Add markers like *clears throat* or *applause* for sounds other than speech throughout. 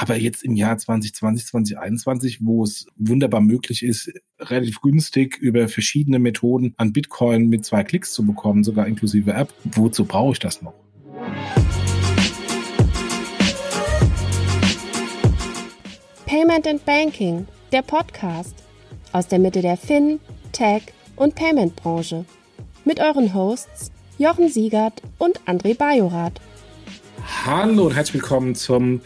Aber jetzt im Jahr 2020, 2021, wo es wunderbar möglich ist, relativ günstig über verschiedene Methoden an Bitcoin mit zwei Klicks zu bekommen, sogar inklusive App, wozu brauche ich das noch? Payment and Banking, der Podcast aus der Mitte der Fin, Tech und Payment Branche. Mit euren Hosts Jochen Siegert und André Bajorath. Hallo und herzlich willkommen zum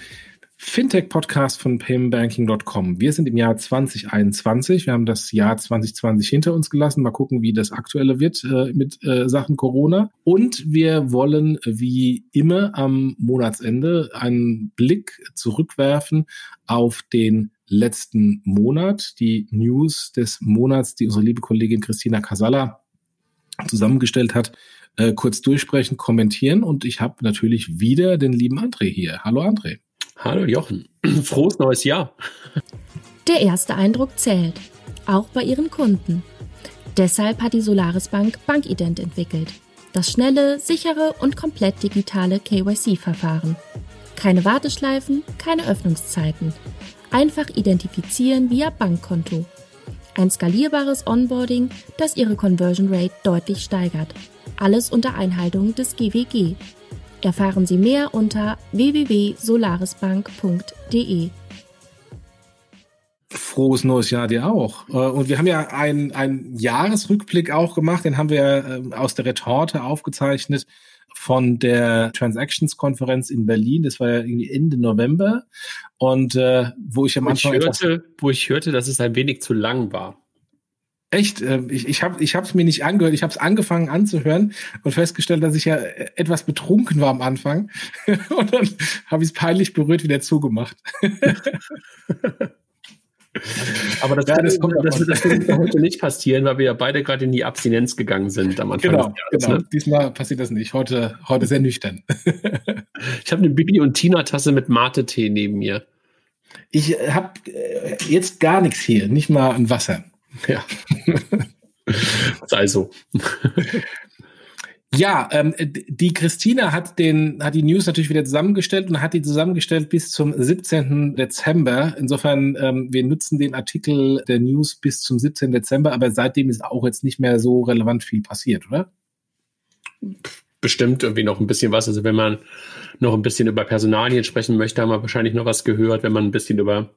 Fintech-Podcast von paymentbanking.com. Wir sind im Jahr 2021. Wir haben das Jahr 2020 hinter uns gelassen. Mal gucken, wie das aktuelle wird äh, mit äh, Sachen Corona. Und wir wollen wie immer am Monatsende einen Blick zurückwerfen auf den letzten Monat, die News des Monats, die unsere liebe Kollegin Christina Casalla zusammengestellt hat, äh, kurz durchsprechen, kommentieren. Und ich habe natürlich wieder den lieben André hier. Hallo André. Hallo Jochen. *clears throat* Frohes neues Jahr. Der erste Eindruck zählt, auch bei ihren Kunden. Deshalb hat die Solaris Bank Bankident entwickelt. Das schnelle, sichere und komplett digitale KYC-Verfahren. Keine Warteschleifen, keine Öffnungszeiten. Einfach identifizieren via Bankkonto. Ein skalierbares Onboarding, das Ihre Conversion Rate deutlich steigert. Alles unter Einhaltung des GWG. Erfahren Sie mehr unter www.solarisbank.de. Frohes neues Jahr dir auch. Äh, und wir haben ja einen, einen Jahresrückblick auch gemacht, den haben wir ähm, aus der Retorte aufgezeichnet von der Transactions-Konferenz in Berlin. Das war ja irgendwie Ende November. Und äh, wo ich am Anfang. Ich hörte, wo ich hörte, dass es ein wenig zu lang war. Echt, äh, ich, ich habe ich es mir nicht angehört, ich habe es angefangen anzuhören und festgestellt, dass ich ja äh, etwas betrunken war am Anfang. *laughs* und dann habe ich es peinlich berührt wieder zugemacht. *laughs* Aber das, ja, das, kommt, das, das, das wird heute nicht passieren, weil wir ja beide gerade in die Abstinenz gegangen sind am Anfang. Genau, Jahres, genau. Ne? Diesmal passiert das nicht. Heute, heute sehr nüchtern. ich habe eine Bibi und Tina Tasse mit Mate-Tee neben mir. Ich habe äh, jetzt gar nichts hier, nicht mal ein Wasser. Ja. *laughs* Sei so. Ja, ähm, die Christina hat den, hat die News natürlich wieder zusammengestellt und hat die zusammengestellt bis zum 17. Dezember. Insofern, ähm, wir nutzen den Artikel der News bis zum 17. Dezember, aber seitdem ist auch jetzt nicht mehr so relevant viel passiert, oder? Bestimmt irgendwie noch ein bisschen was. Also wenn man noch ein bisschen über Personalien sprechen möchte, haben wir wahrscheinlich noch was gehört. Wenn man ein bisschen über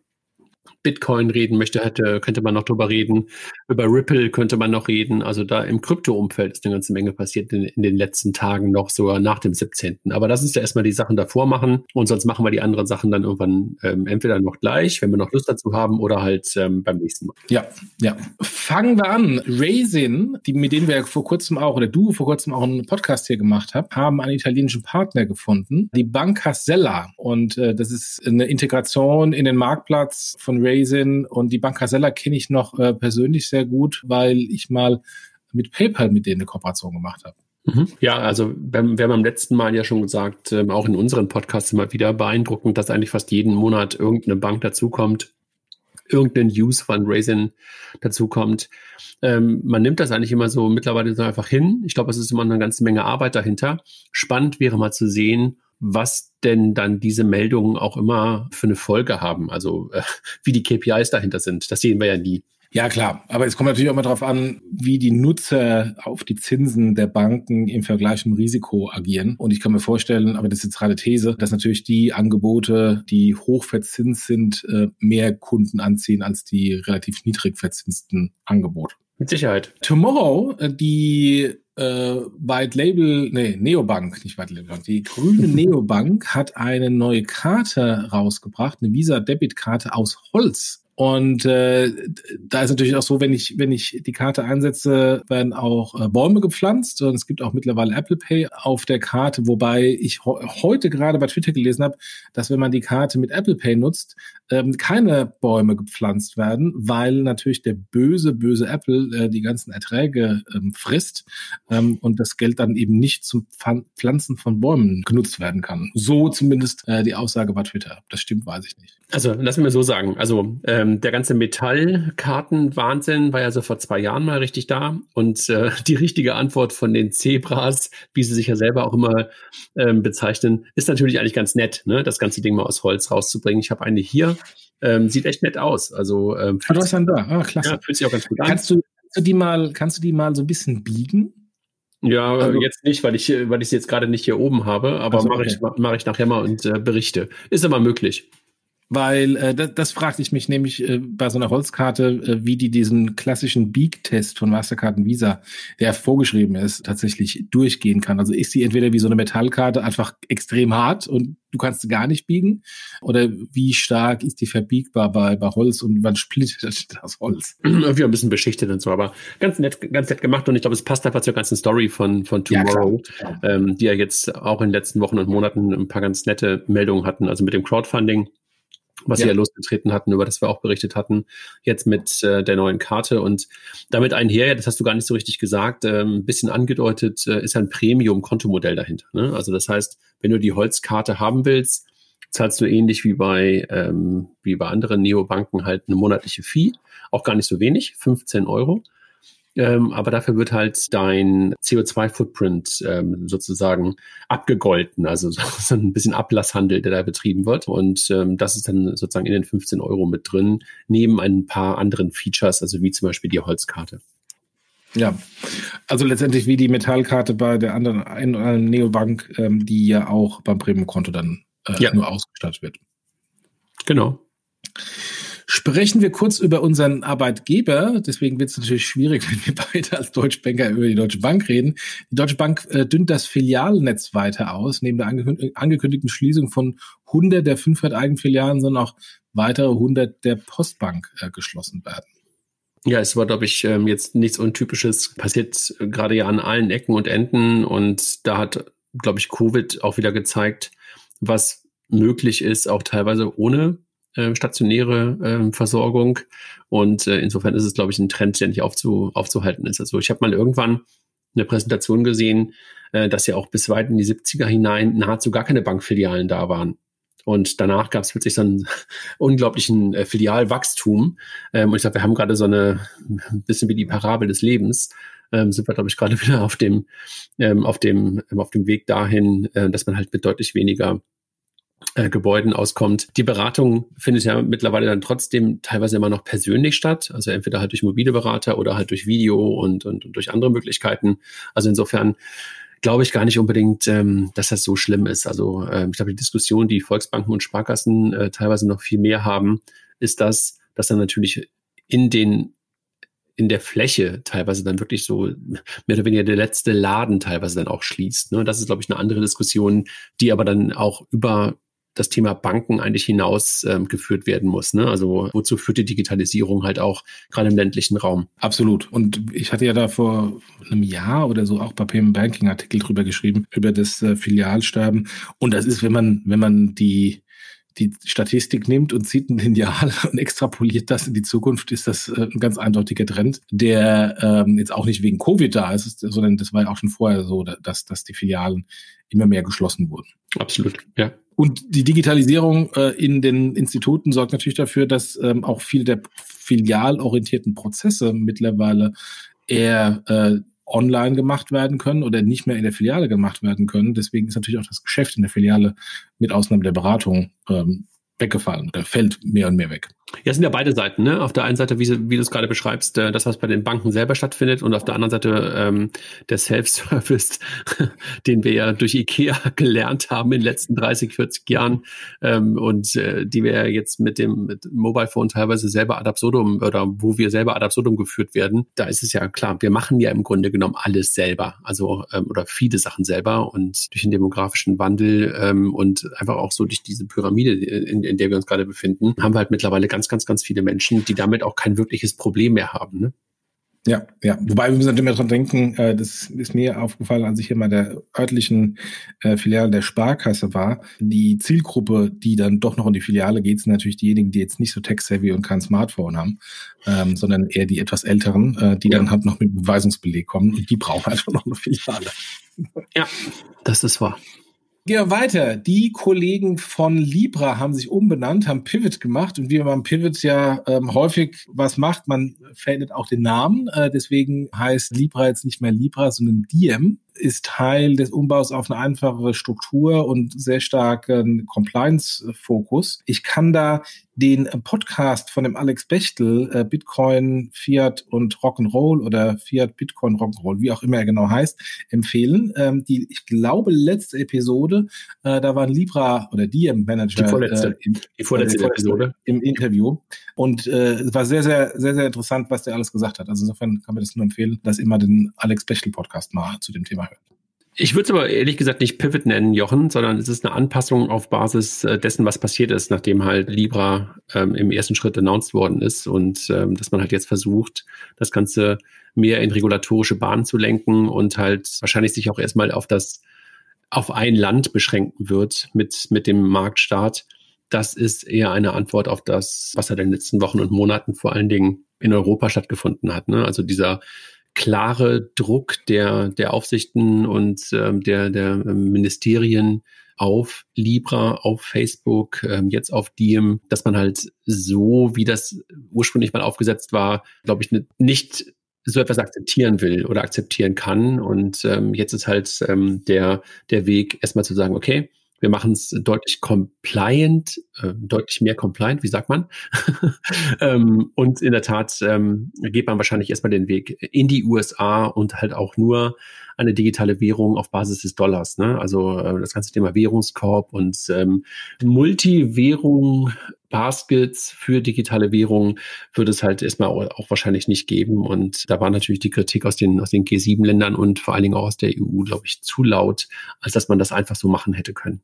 Bitcoin reden möchte, hätte, könnte man noch drüber reden. Über Ripple könnte man noch reden. Also da im Krypto-Umfeld ist eine ganze Menge passiert in, in, den letzten Tagen noch, sogar nach dem 17. Aber das ist ja erstmal die Sachen davor machen und sonst machen wir die anderen Sachen dann irgendwann ähm, entweder noch gleich, wenn wir noch Lust dazu haben, oder halt ähm, beim nächsten Mal. Ja, ja. Fangen wir an. Raisin, die, mit denen wir vor kurzem auch, oder du vor kurzem auch einen Podcast hier gemacht hast, haben einen italienischen Partner gefunden, die Banca Sella. Und äh, das ist eine Integration in den Marktplatz von Raisin Raisin und die Bank Casella kenne ich noch äh, persönlich sehr gut, weil ich mal mit PayPal mit denen eine Kooperation gemacht habe. Mhm. Ja, also wir, wir haben beim letzten Mal ja schon gesagt, ähm, auch in unseren Podcasts immer wieder beeindruckend, dass eigentlich fast jeden Monat irgendeine Bank dazukommt, irgendein Use von Raisin dazukommt. Ähm, man nimmt das eigentlich immer so mittlerweile so einfach hin. Ich glaube, es ist immer eine ganze Menge Arbeit dahinter. Spannend wäre mal zu sehen, was denn dann diese Meldungen auch immer für eine Folge haben. Also äh, wie die KPIs dahinter sind. Das sehen wir ja nie. Ja, klar. Aber es kommt natürlich auch mal darauf an, wie die Nutzer auf die Zinsen der Banken im Vergleich zum Risiko agieren. Und ich kann mir vorstellen, aber das ist jetzt gerade These, dass natürlich die Angebote, die hoch verzinst sind, äh, mehr Kunden anziehen als die relativ niedrig verzinsten Angebote. Mit Sicherheit. Tomorrow, äh, die äh, White Label, nee, Neobank, nicht White Label, die grüne Neobank hat eine neue Karte rausgebracht, eine Visa-Debit-Karte aus Holz. Und äh, da ist natürlich auch so, wenn ich, wenn ich die Karte einsetze, werden auch äh, Bäume gepflanzt und es gibt auch mittlerweile Apple Pay auf der Karte, wobei ich heute gerade bei Twitter gelesen habe, dass wenn man die Karte mit Apple Pay nutzt, ähm, keine Bäume gepflanzt werden, weil natürlich der böse, böse Apple äh, die ganzen Erträge ähm, frisst ähm, und das Geld dann eben nicht zum Pflanzen von Bäumen genutzt werden kann. So zumindest äh, die Aussage bei Twitter. Das stimmt, weiß ich nicht. Also lassen wir so sagen. Also äh, ähm, der ganze Metallkarten-Wahnsinn war ja so vor zwei Jahren mal richtig da. Und äh, *laughs* die richtige Antwort von den Zebras, wie sie sich ja selber auch immer ähm, bezeichnen, ist natürlich eigentlich ganz nett, ne? das ganze Ding mal aus Holz rauszubringen. Ich habe eine hier, ähm, sieht echt nett aus. Also ähm, ah, du hast einen da, ah, klasse. Ja, fühlt sich auch ganz gut an. Kannst du, kannst du die mal, kannst du die mal so ein bisschen biegen? Ja, also, jetzt nicht, weil ich, weil ich sie jetzt gerade nicht hier oben habe, aber also, mache okay. ich, mach ich nachher mal und äh, berichte. Ist aber möglich. Weil äh, das, das fragte ich mich nämlich äh, bei so einer Holzkarte, äh, wie die diesen klassischen Beak-Test von Mastercard und Visa, der vorgeschrieben ist, tatsächlich durchgehen kann. Also ist sie entweder wie so eine Metallkarte einfach extrem hart und du kannst sie gar nicht biegen, oder wie stark ist die verbiegbar bei, bei Holz und wann splittert *laughs* das Holz? Irgendwie ein bisschen beschichtet und so, aber ganz nett, ganz nett gemacht und ich glaube, es passt einfach zur ganzen Story von, von Tomorrow, ja, ähm, die ja jetzt auch in den letzten Wochen und Monaten ein paar ganz nette Meldungen hatten, also mit dem Crowdfunding was ja. sie ja losgetreten hatten, über das wir auch berichtet hatten, jetzt mit äh, der neuen Karte. Und damit einher, das hast du gar nicht so richtig gesagt, äh, ein bisschen angedeutet, äh, ist ein Premium-Kontomodell dahinter. Ne? Also das heißt, wenn du die Holzkarte haben willst, zahlst du ähnlich wie bei, ähm, wie bei anderen Neobanken halt eine monatliche Fee, auch gar nicht so wenig, 15 Euro. Ähm, aber dafür wird halt dein CO2-Footprint ähm, sozusagen abgegolten, also *laughs* so, so, ein bisschen Ablasshandel, der da betrieben wird. Und ähm, das ist dann sozusagen in den 15 Euro mit drin, neben ein paar anderen Features, also wie zum Beispiel die Holzkarte. Ja, also letztendlich wie die Metallkarte bei der anderen einen Neobank, ähm, die ja auch beim Premium-Konto dann äh, ja. nur ausgestattet wird. Genau. Sprechen wir kurz über unseren Arbeitgeber. Deswegen wird es natürlich schwierig, *laughs* wenn wir beide als Deutschbanker über die Deutsche Bank reden. Die Deutsche Bank äh, dünnt das Filialnetz weiter aus. Neben der angekündigten Schließung von 100 der 500 Eigenfilialen sollen auch weitere 100 der Postbank äh, geschlossen werden. Ja, es war, glaube ich, ähm, jetzt nichts Untypisches. Passiert gerade ja an allen Ecken und Enden. Und da hat, glaube ich, Covid auch wieder gezeigt, was möglich ist, auch teilweise ohne äh, stationäre äh, Versorgung. Und äh, insofern ist es, glaube ich, ein Trend, der nicht aufzu, aufzuhalten ist. Also ich habe mal irgendwann eine Präsentation gesehen, äh, dass ja auch bis weit in die 70er hinein nahezu gar keine Bankfilialen da waren. Und danach gab es plötzlich so einen *laughs* unglaublichen äh, Filialwachstum. Ähm, und ich glaube, wir haben gerade so eine ein bisschen wie die Parabel des Lebens. Ähm, sind wir, glaube ich, gerade *laughs* wieder auf dem, ähm, auf dem, ähm, auf dem Weg dahin, äh, dass man halt mit deutlich weniger äh, Gebäuden auskommt. Die Beratung findet ja mittlerweile dann trotzdem teilweise immer noch persönlich statt, also entweder halt durch mobile Berater oder halt durch Video und, und, und durch andere Möglichkeiten. Also insofern glaube ich gar nicht unbedingt, ähm, dass das so schlimm ist. Also ähm, ich glaube, die Diskussion, die Volksbanken und Sparkassen äh, teilweise noch viel mehr haben, ist das, dass dann natürlich in den in der Fläche teilweise dann wirklich so mehr oder weniger der letzte Laden teilweise dann auch schließt. Ne? Das ist, glaube ich, eine andere Diskussion, die aber dann auch über das Thema Banken eigentlich hinaus ähm, werden muss. Ne? Also wozu führt die Digitalisierung halt auch gerade im ländlichen Raum? Absolut. Und ich hatte ja da vor einem Jahr oder so auch bei Payment Banking Artikel drüber geschrieben, über das äh, Filialsterben. Und das ist, wenn man, wenn man die die Statistik nimmt und zieht ein Lineal *laughs* und extrapoliert das in die Zukunft, ist das äh, ein ganz eindeutiger Trend, der ähm, jetzt auch nicht wegen Covid da ist, sondern das war ja auch schon vorher so, dass, dass die Filialen immer mehr geschlossen wurden. Absolut, ja. Und die Digitalisierung äh, in den Instituten sorgt natürlich dafür, dass ähm, auch viele der filialorientierten Prozesse mittlerweile eher äh, online gemacht werden können oder nicht mehr in der Filiale gemacht werden können. Deswegen ist natürlich auch das Geschäft in der Filiale mit Ausnahme der Beratung ähm, weggefallen oder fällt mehr und mehr weg. Ja, es sind ja beide Seiten. Ne? Auf der einen Seite, wie, wie du es gerade beschreibst, äh, das, was bei den Banken selber stattfindet und auf der anderen Seite ähm, der Self-Service, *laughs* den wir ja durch IKEA *laughs* gelernt haben in den letzten 30, 40 Jahren ähm, und äh, die wir ja jetzt mit dem mit Mobile Phone teilweise selber ad absurdum oder wo wir selber ad absurdum geführt werden. Da ist es ja klar, wir machen ja im Grunde genommen alles selber, also ähm, oder viele Sachen selber und durch den demografischen Wandel ähm, und einfach auch so durch diese Pyramide, in, in der wir uns gerade befinden, haben wir halt mittlerweile ganz, ganz, ganz viele Menschen, die damit auch kein wirkliches Problem mehr haben. Ne? Ja, ja. Wobei wir müssen natürlich mal dran denken, äh, das ist mir aufgefallen, als ich hier mal der örtlichen äh, Filiale der Sparkasse war. Die Zielgruppe, die dann doch noch in die Filiale geht, sind natürlich diejenigen, die jetzt nicht so tech-savvy und kein Smartphone haben, ähm, sondern eher die etwas älteren, äh, die ja. dann halt noch mit Beweisungsbeleg kommen und die brauchen einfach noch eine Filiale. Ja, das ist wahr. Gehen wir weiter. Die Kollegen von Libra haben sich umbenannt, haben Pivot gemacht und wie man Pivot ja ähm, häufig was macht, man verändert auch den Namen. Äh, deswegen heißt Libra jetzt nicht mehr Libra, sondern Diem ist Teil des Umbaus auf eine einfachere Struktur und sehr starken Compliance-Fokus. Ich kann da den Podcast von dem Alex Bechtel, äh, Bitcoin, Fiat und Rock'n'Roll oder Fiat, Bitcoin, Rock'n'Roll, wie auch immer er genau heißt, empfehlen. Ähm, die, ich glaube, letzte Episode, äh, da war ein Libra oder DM-Manager. Die vorletzte, äh, im, die vorletzte, äh, Episode. Im Interview. Und äh, es war sehr, sehr, sehr, sehr interessant, was der alles gesagt hat. Also insofern kann man das nur empfehlen, dass immer den Alex Bechtel Podcast mal zu dem Thema hört. Ich würde es aber ehrlich gesagt nicht Pivot nennen, Jochen, sondern es ist eine Anpassung auf Basis äh, dessen, was passiert ist, nachdem halt Libra ähm, im ersten Schritt announced worden ist und ähm, dass man halt jetzt versucht, das Ganze mehr in regulatorische Bahnen zu lenken und halt wahrscheinlich sich auch erstmal auf das, auf ein Land beschränken wird mit, mit dem Marktstart. Das ist eher eine Antwort auf das, was in den letzten Wochen und Monaten vor allen Dingen in Europa stattgefunden hat. Ne? Also dieser klare Druck der, der Aufsichten und ähm, der, der ähm, Ministerien auf Libra, auf Facebook, ähm, jetzt auf Diem, dass man halt so, wie das ursprünglich mal aufgesetzt war, glaube ich, nicht so etwas akzeptieren will oder akzeptieren kann. Und ähm, jetzt ist halt ähm, der, der Weg, erstmal zu sagen, okay, wir machen es deutlich compliant, äh, deutlich mehr compliant, wie sagt man? *laughs* ähm, und in der Tat ähm, geht man wahrscheinlich erstmal den Weg in die USA und halt auch nur eine digitale Währung auf Basis des Dollars. Ne? Also äh, das ganze Thema Währungskorb und ähm, Multiwährung Baskets für digitale Währungen wird es halt erstmal auch wahrscheinlich nicht geben. Und da war natürlich die Kritik aus den, aus den G7-Ländern und vor allen Dingen auch aus der EU, glaube ich, zu laut, als dass man das einfach so machen hätte können.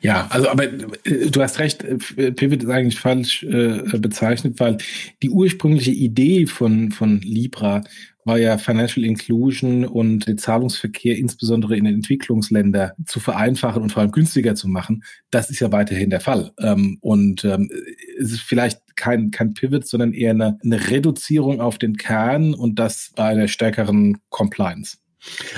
Ja, also aber äh, du hast recht, äh, Pivot ist eigentlich falsch äh, bezeichnet, weil die ursprüngliche Idee von, von Libra war ja Financial Inclusion und den Zahlungsverkehr insbesondere in den Entwicklungsländern zu vereinfachen und vor allem günstiger zu machen. Das ist ja weiterhin der Fall. Ähm, und ähm, es ist vielleicht kein, kein Pivot, sondern eher eine, eine Reduzierung auf den Kern und das bei einer stärkeren Compliance.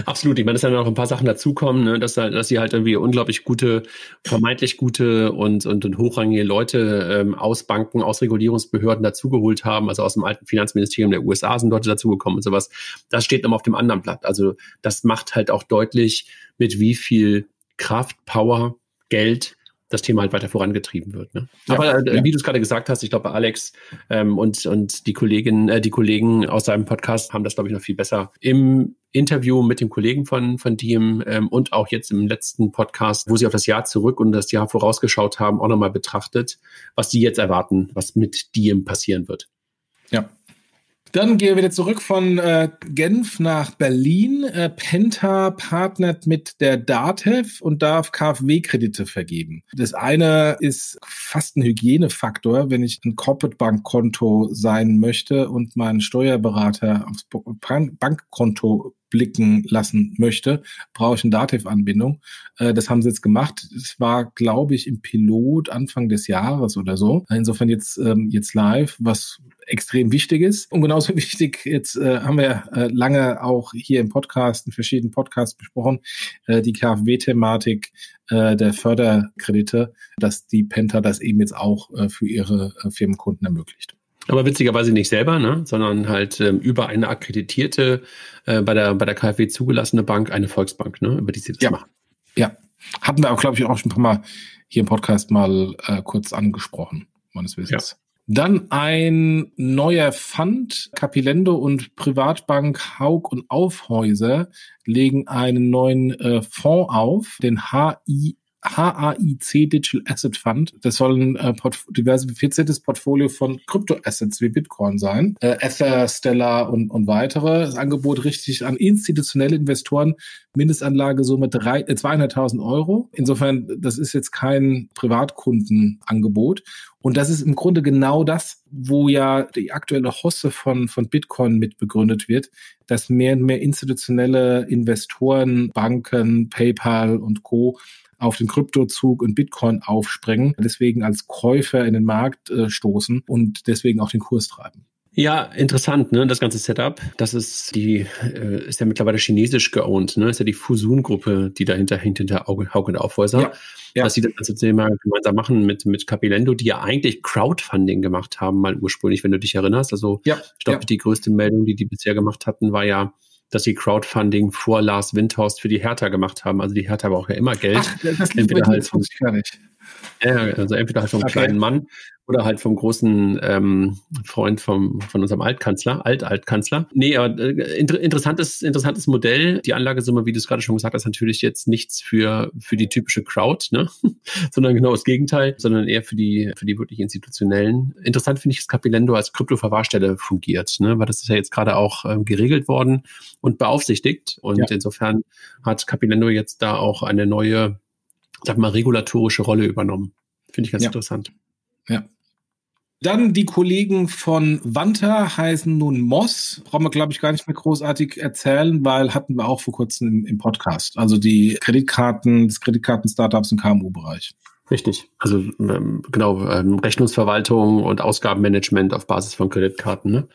Absolut. Ich meine, dass dann noch ein paar Sachen dazukommen, ne? dass, dass sie halt irgendwie unglaublich gute, vermeintlich gute und, und, und hochrangige Leute ähm, aus Banken, aus Regulierungsbehörden dazugeholt haben. Also aus dem alten Finanzministerium der USA sind Leute dazugekommen und sowas. Das steht nochmal auf dem anderen Blatt. Also das macht halt auch deutlich, mit wie viel Kraft, Power, Geld das Thema halt weiter vorangetrieben wird. Ne? Ja, Aber äh, ja. wie du es gerade gesagt hast, ich glaube, Alex ähm, und, und die Kollegin, äh, die Kollegen aus seinem Podcast haben das, glaube ich, noch viel besser im Interview mit dem Kollegen von, von Diem ähm, und auch jetzt im letzten Podcast, wo sie auf das Jahr zurück und das Jahr vorausgeschaut haben, auch nochmal betrachtet, was sie jetzt erwarten, was mit Diem passieren wird. Ja, dann gehen wir wieder zurück von äh, Genf nach Berlin. Äh, Penta partnert mit der DATEV und darf KfW-Kredite vergeben. Das eine ist fast ein Hygienefaktor, wenn ich ein Corporate-Bankkonto sein möchte und meinen Steuerberater aufs Bankkonto blicken lassen möchte, brauche ich eine Dativ-Anbindung. Äh, das haben sie jetzt gemacht. Es war, glaube ich, im Pilot Anfang des Jahres oder so. Insofern jetzt, ähm, jetzt live, was extrem wichtig ist. Und genauso *laughs* wichtig, jetzt äh, haben wir äh, lange auch hier im Podcast, in verschiedenen Podcasts besprochen, äh, die KfW-Thematik äh, der Förderkredite, dass die Penta das eben jetzt auch äh, für ihre äh, Firmenkunden ermöglicht. Aber witzigerweise nicht selber, ne? sondern halt ähm, über eine akkreditierte, äh, bei, der, bei der KfW zugelassene Bank, eine Volksbank, ne? über die sie das ja. machen. Ja, hatten wir auch, glaube ich, auch schon ein paar Mal hier im Podcast mal äh, kurz angesprochen, meines Wissens. Ja. Dann ein neuer Fund. Capilendo und Privatbank Haug und Aufhäuser legen einen neuen äh, Fonds auf, den HI HAIC Digital Asset Fund. Das soll ein äh, diversifiziertes Portfolio von Kryptoassets wie Bitcoin sein. Äh, Ether, Stellar und, und weitere. Das Angebot richtet sich an institutionelle Investoren. Mindestanlagesumme drei, äh, 200.000 Euro. Insofern, das ist jetzt kein Privatkundenangebot. Und das ist im Grunde genau das, wo ja die aktuelle Hosse von, von Bitcoin mit begründet wird, dass mehr und mehr institutionelle Investoren, Banken, PayPal und Co auf den Kryptozug und Bitcoin aufspringen, deswegen als Käufer in den Markt äh, stoßen und deswegen auch den Kurs treiben. Ja, interessant, ne? Das ganze Setup. Das ist die, äh, ist ja mittlerweile chinesisch geowned, ne? Ist ja die Fusun-Gruppe, die dahinter hinter Hauke und Aufhäuser. Ja, ja. Dass sie das ganze Thema gemeinsam machen mit, mit Capilendo, die ja eigentlich Crowdfunding gemacht haben, mal ursprünglich, wenn du dich erinnerst. Also, ja, ich glaube, ja. die größte Meldung, die die bisher gemacht hatten, war ja, dass sie Crowdfunding vor Lars Windhorst für die Hertha gemacht haben. Also die Hertha braucht ja immer Geld. Ach, das entweder halt vom, ja, also entweder halt vom okay. kleinen Mann oder halt vom großen ähm, Freund vom, von unserem Altkanzler, Alt-Altkanzler. Nee, aber äh, inter interessantes, interessantes Modell. Die Anlagesumme, wie du es gerade schon gesagt hast, natürlich jetzt nichts für, für die typische Crowd, ne? *laughs* sondern genau das Gegenteil, sondern eher für die, für die wirklich institutionellen. Interessant finde ich, dass Capilendo als Kryptoverwahrstelle fungiert, ne? weil das ist ja jetzt gerade auch ähm, geregelt worden und beaufsichtigt. Und ja. insofern hat Capilendo jetzt da auch eine neue, sag mal, regulatorische Rolle übernommen. Finde ich ganz ja. interessant. Ja. Dann die Kollegen von Wanta heißen nun Moss. Brauchen wir, glaube ich, gar nicht mehr großartig erzählen, weil hatten wir auch vor kurzem im, im Podcast. Also die Kreditkarten, das Kreditkarten-Startups im KMU-Bereich. Richtig. Also ähm, genau, ähm, Rechnungsverwaltung und Ausgabenmanagement auf Basis von Kreditkarten. Ne?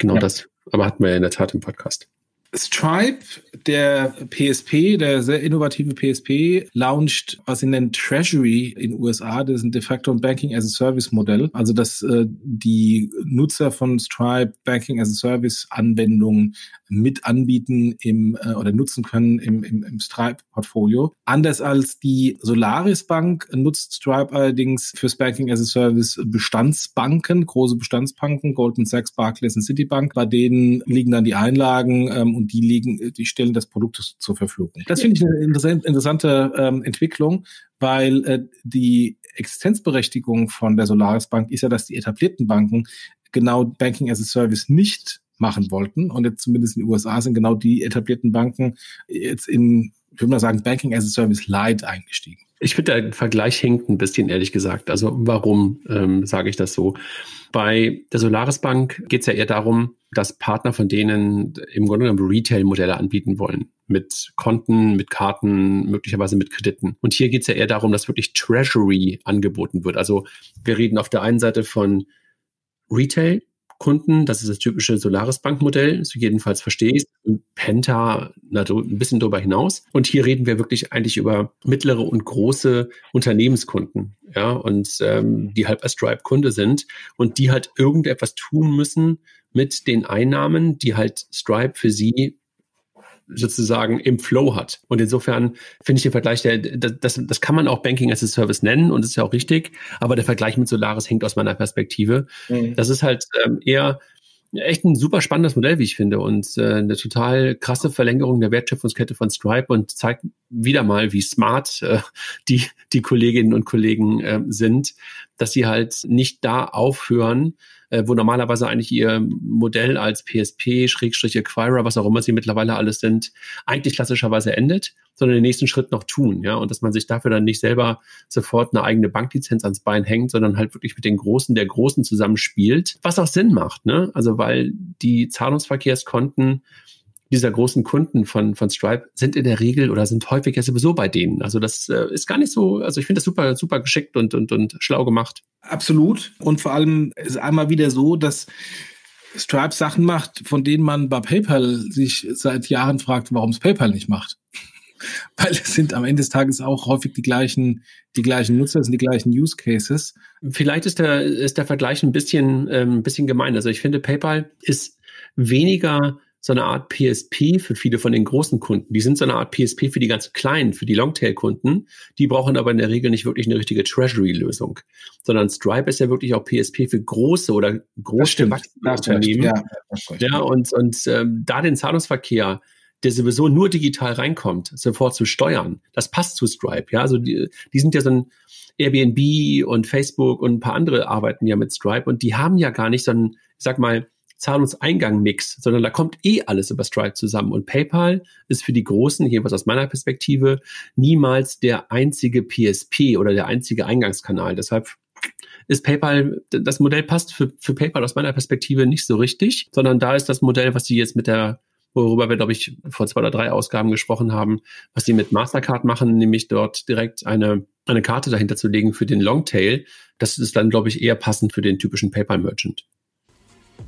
Genau ja. das. Aber hatten wir ja in der Tat im Podcast. Stripe, der PSP, der sehr innovative PSP, launcht, was sie nennen Treasury in USA. Das ist ein de facto Banking as a Service Modell. Also, dass äh, die Nutzer von Stripe Banking as a Service Anwendungen mit anbieten im äh, oder nutzen können im, im, im Stripe-Portfolio. Anders als die Solaris Bank nutzt Stripe allerdings fürs Banking as a Service Bestandsbanken, große Bestandsbanken, Goldman Sachs, Barclays und Citibank. Bei denen liegen dann die Einlagen ähm, und die legen, die stellen das Produkt zur Verfügung. Das finde ich eine interessante, interessante ähm, Entwicklung, weil äh, die Existenzberechtigung von der Solaris Bank ist ja, dass die etablierten Banken genau Banking as a Service nicht machen wollten. Und jetzt zumindest in den USA sind genau die etablierten Banken jetzt in, ich würde mal sagen, Banking as a Service Light eingestiegen. Ich finde, der Vergleich hinkt ein bisschen, ehrlich gesagt. Also warum ähm, sage ich das so? Bei der Solaris Bank geht es ja eher darum, dass Partner von denen im Grunde genommen Retail-Modelle anbieten wollen. Mit Konten, mit Karten, möglicherweise mit Krediten. Und hier geht es ja eher darum, dass wirklich Treasury angeboten wird. Also wir reden auf der einen Seite von Retail, Kunden. Das ist das typische Solaris-Bank-Modell, so jedenfalls verstehe ich Und Penta na, ein bisschen darüber hinaus. Und hier reden wir wirklich eigentlich über mittlere und große Unternehmenskunden, ja, und ähm, die halt als Stripe-Kunde sind und die halt irgendetwas tun müssen mit den Einnahmen, die halt Stripe für sie sozusagen im Flow hat. Und insofern finde ich den Vergleich, der, das, das kann man auch Banking as a Service nennen und ist ja auch richtig, aber der Vergleich mit Solaris hängt aus meiner Perspektive. Mhm. Das ist halt ähm, eher echt ein super spannendes Modell, wie ich finde, und äh, eine total krasse Verlängerung der Wertschöpfungskette von Stripe und zeigt wieder mal, wie smart äh, die, die Kolleginnen und Kollegen äh, sind, dass sie halt nicht da aufhören, äh, wo normalerweise eigentlich ihr Modell als PSP, Schrägstrich Acquirer, was auch immer sie mittlerweile alles sind, eigentlich klassischerweise endet, sondern den nächsten Schritt noch tun, ja, und dass man sich dafür dann nicht selber sofort eine eigene Banklizenz ans Bein hängt, sondern halt wirklich mit den Großen der Großen zusammenspielt, was auch Sinn macht, ne, also weil die Zahlungsverkehrskonten dieser großen Kunden von, von Stripe sind in der Regel oder sind häufig ja sowieso bei denen. Also das äh, ist gar nicht so, also ich finde das super, super geschickt und, und, und schlau gemacht. Absolut. Und vor allem ist einmal wieder so, dass Stripe Sachen macht, von denen man bei PayPal sich seit Jahren fragt, warum es PayPal nicht macht. *laughs* Weil es sind am Ende des Tages auch häufig die gleichen, die gleichen Nutzer, sind die gleichen Use Cases. Vielleicht ist der, ist der Vergleich ein bisschen, ähm, ein bisschen gemein. Also ich finde, PayPal ist weniger so eine Art PSP für viele von den großen Kunden. Die sind so eine Art PSP für die ganz kleinen, für die Longtail-Kunden. Die brauchen aber in der Regel nicht wirklich eine richtige Treasury-Lösung, sondern Stripe ist ja wirklich auch PSP für große oder große Unternehmen. Ja, ja, und, und ähm, da den Zahlungsverkehr der sowieso nur digital reinkommt, sofort zu steuern. Das passt zu Stripe. Ja, also die, die sind ja so ein Airbnb und Facebook und ein paar andere arbeiten ja mit Stripe und die haben ja gar nicht so ein, ich sag mal, Zahlungseingang-Mix, sondern da kommt eh alles über Stripe zusammen. Und PayPal ist für die Großen, jedenfalls aus meiner Perspektive, niemals der einzige PSP oder der einzige Eingangskanal. Deshalb ist PayPal, das Modell passt für, für PayPal aus meiner Perspektive nicht so richtig, sondern da ist das Modell, was sie jetzt mit der worüber wir, glaube ich, vor zwei oder drei Ausgaben gesprochen haben, was sie mit Mastercard machen, nämlich dort direkt eine, eine Karte dahinter zu legen für den Longtail. Das ist dann, glaube ich, eher passend für den typischen PayPal-Merchant.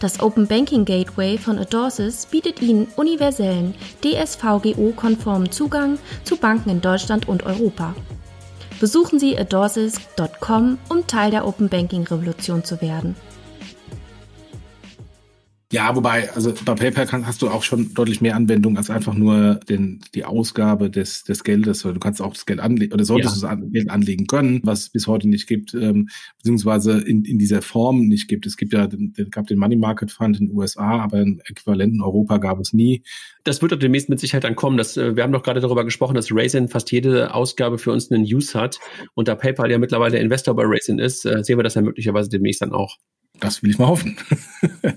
Das Open Banking Gateway von Adorsis bietet Ihnen universellen, DSVGO-konformen Zugang zu Banken in Deutschland und Europa. Besuchen Sie adorsis.com, um Teil der Open Banking Revolution zu werden. Ja, wobei, also bei PayPal kann, hast du auch schon deutlich mehr Anwendung als einfach nur den, die Ausgabe des, des Geldes. Du kannst auch das Geld anlegen oder solltest ja. das Geld anlegen können, was es bis heute nicht gibt, ähm, beziehungsweise in, in dieser Form nicht gibt. Es gibt ja, es gab den Money Market Fund in den USA, aber einen Äquivalenten in Europa gab es nie. Das wird doch demnächst mit Sicherheit dann kommen. Das, äh, wir haben doch gerade darüber gesprochen, dass Raisin fast jede Ausgabe für uns einen Use hat. Und da PayPal ja mittlerweile Investor bei Raisin ist, äh, sehen wir das ja möglicherweise demnächst dann auch. Das will ich mal hoffen. *laughs*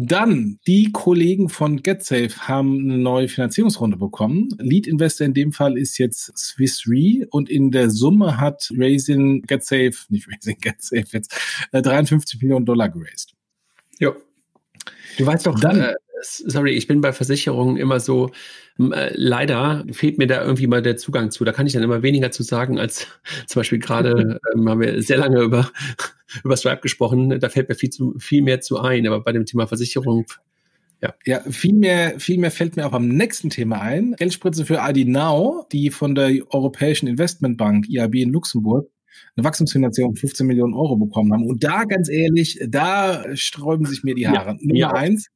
Dann, die Kollegen von GetSafe haben eine neue Finanzierungsrunde bekommen. Lead Investor in dem Fall ist jetzt Swiss Re und in der Summe hat Raisin GetSafe, nicht Raisin *laughs* GetSafe jetzt, 53 äh, Millionen Dollar geraced. Ja. Du weißt doch, dann, äh, sorry, ich bin bei Versicherungen immer so, äh, leider fehlt mir da irgendwie mal der Zugang zu. Da kann ich dann immer weniger zu sagen, als *laughs* zum Beispiel gerade *laughs* ähm, haben wir sehr lange über, *laughs* über Stripe gesprochen. Da fällt mir viel, zu, viel mehr zu ein. Aber bei dem Thema Versicherung ja. ja, viel mehr, viel mehr fällt mir auch am nächsten Thema ein. Geldspritze für ID Now, die von der Europäischen Investmentbank, IAB in Luxemburg, eine Wachstumsfinanzierung von 15 Millionen Euro bekommen haben. Und da, ganz ehrlich, da sträuben sich mir die Haare. Ja, Nummer ja. eins,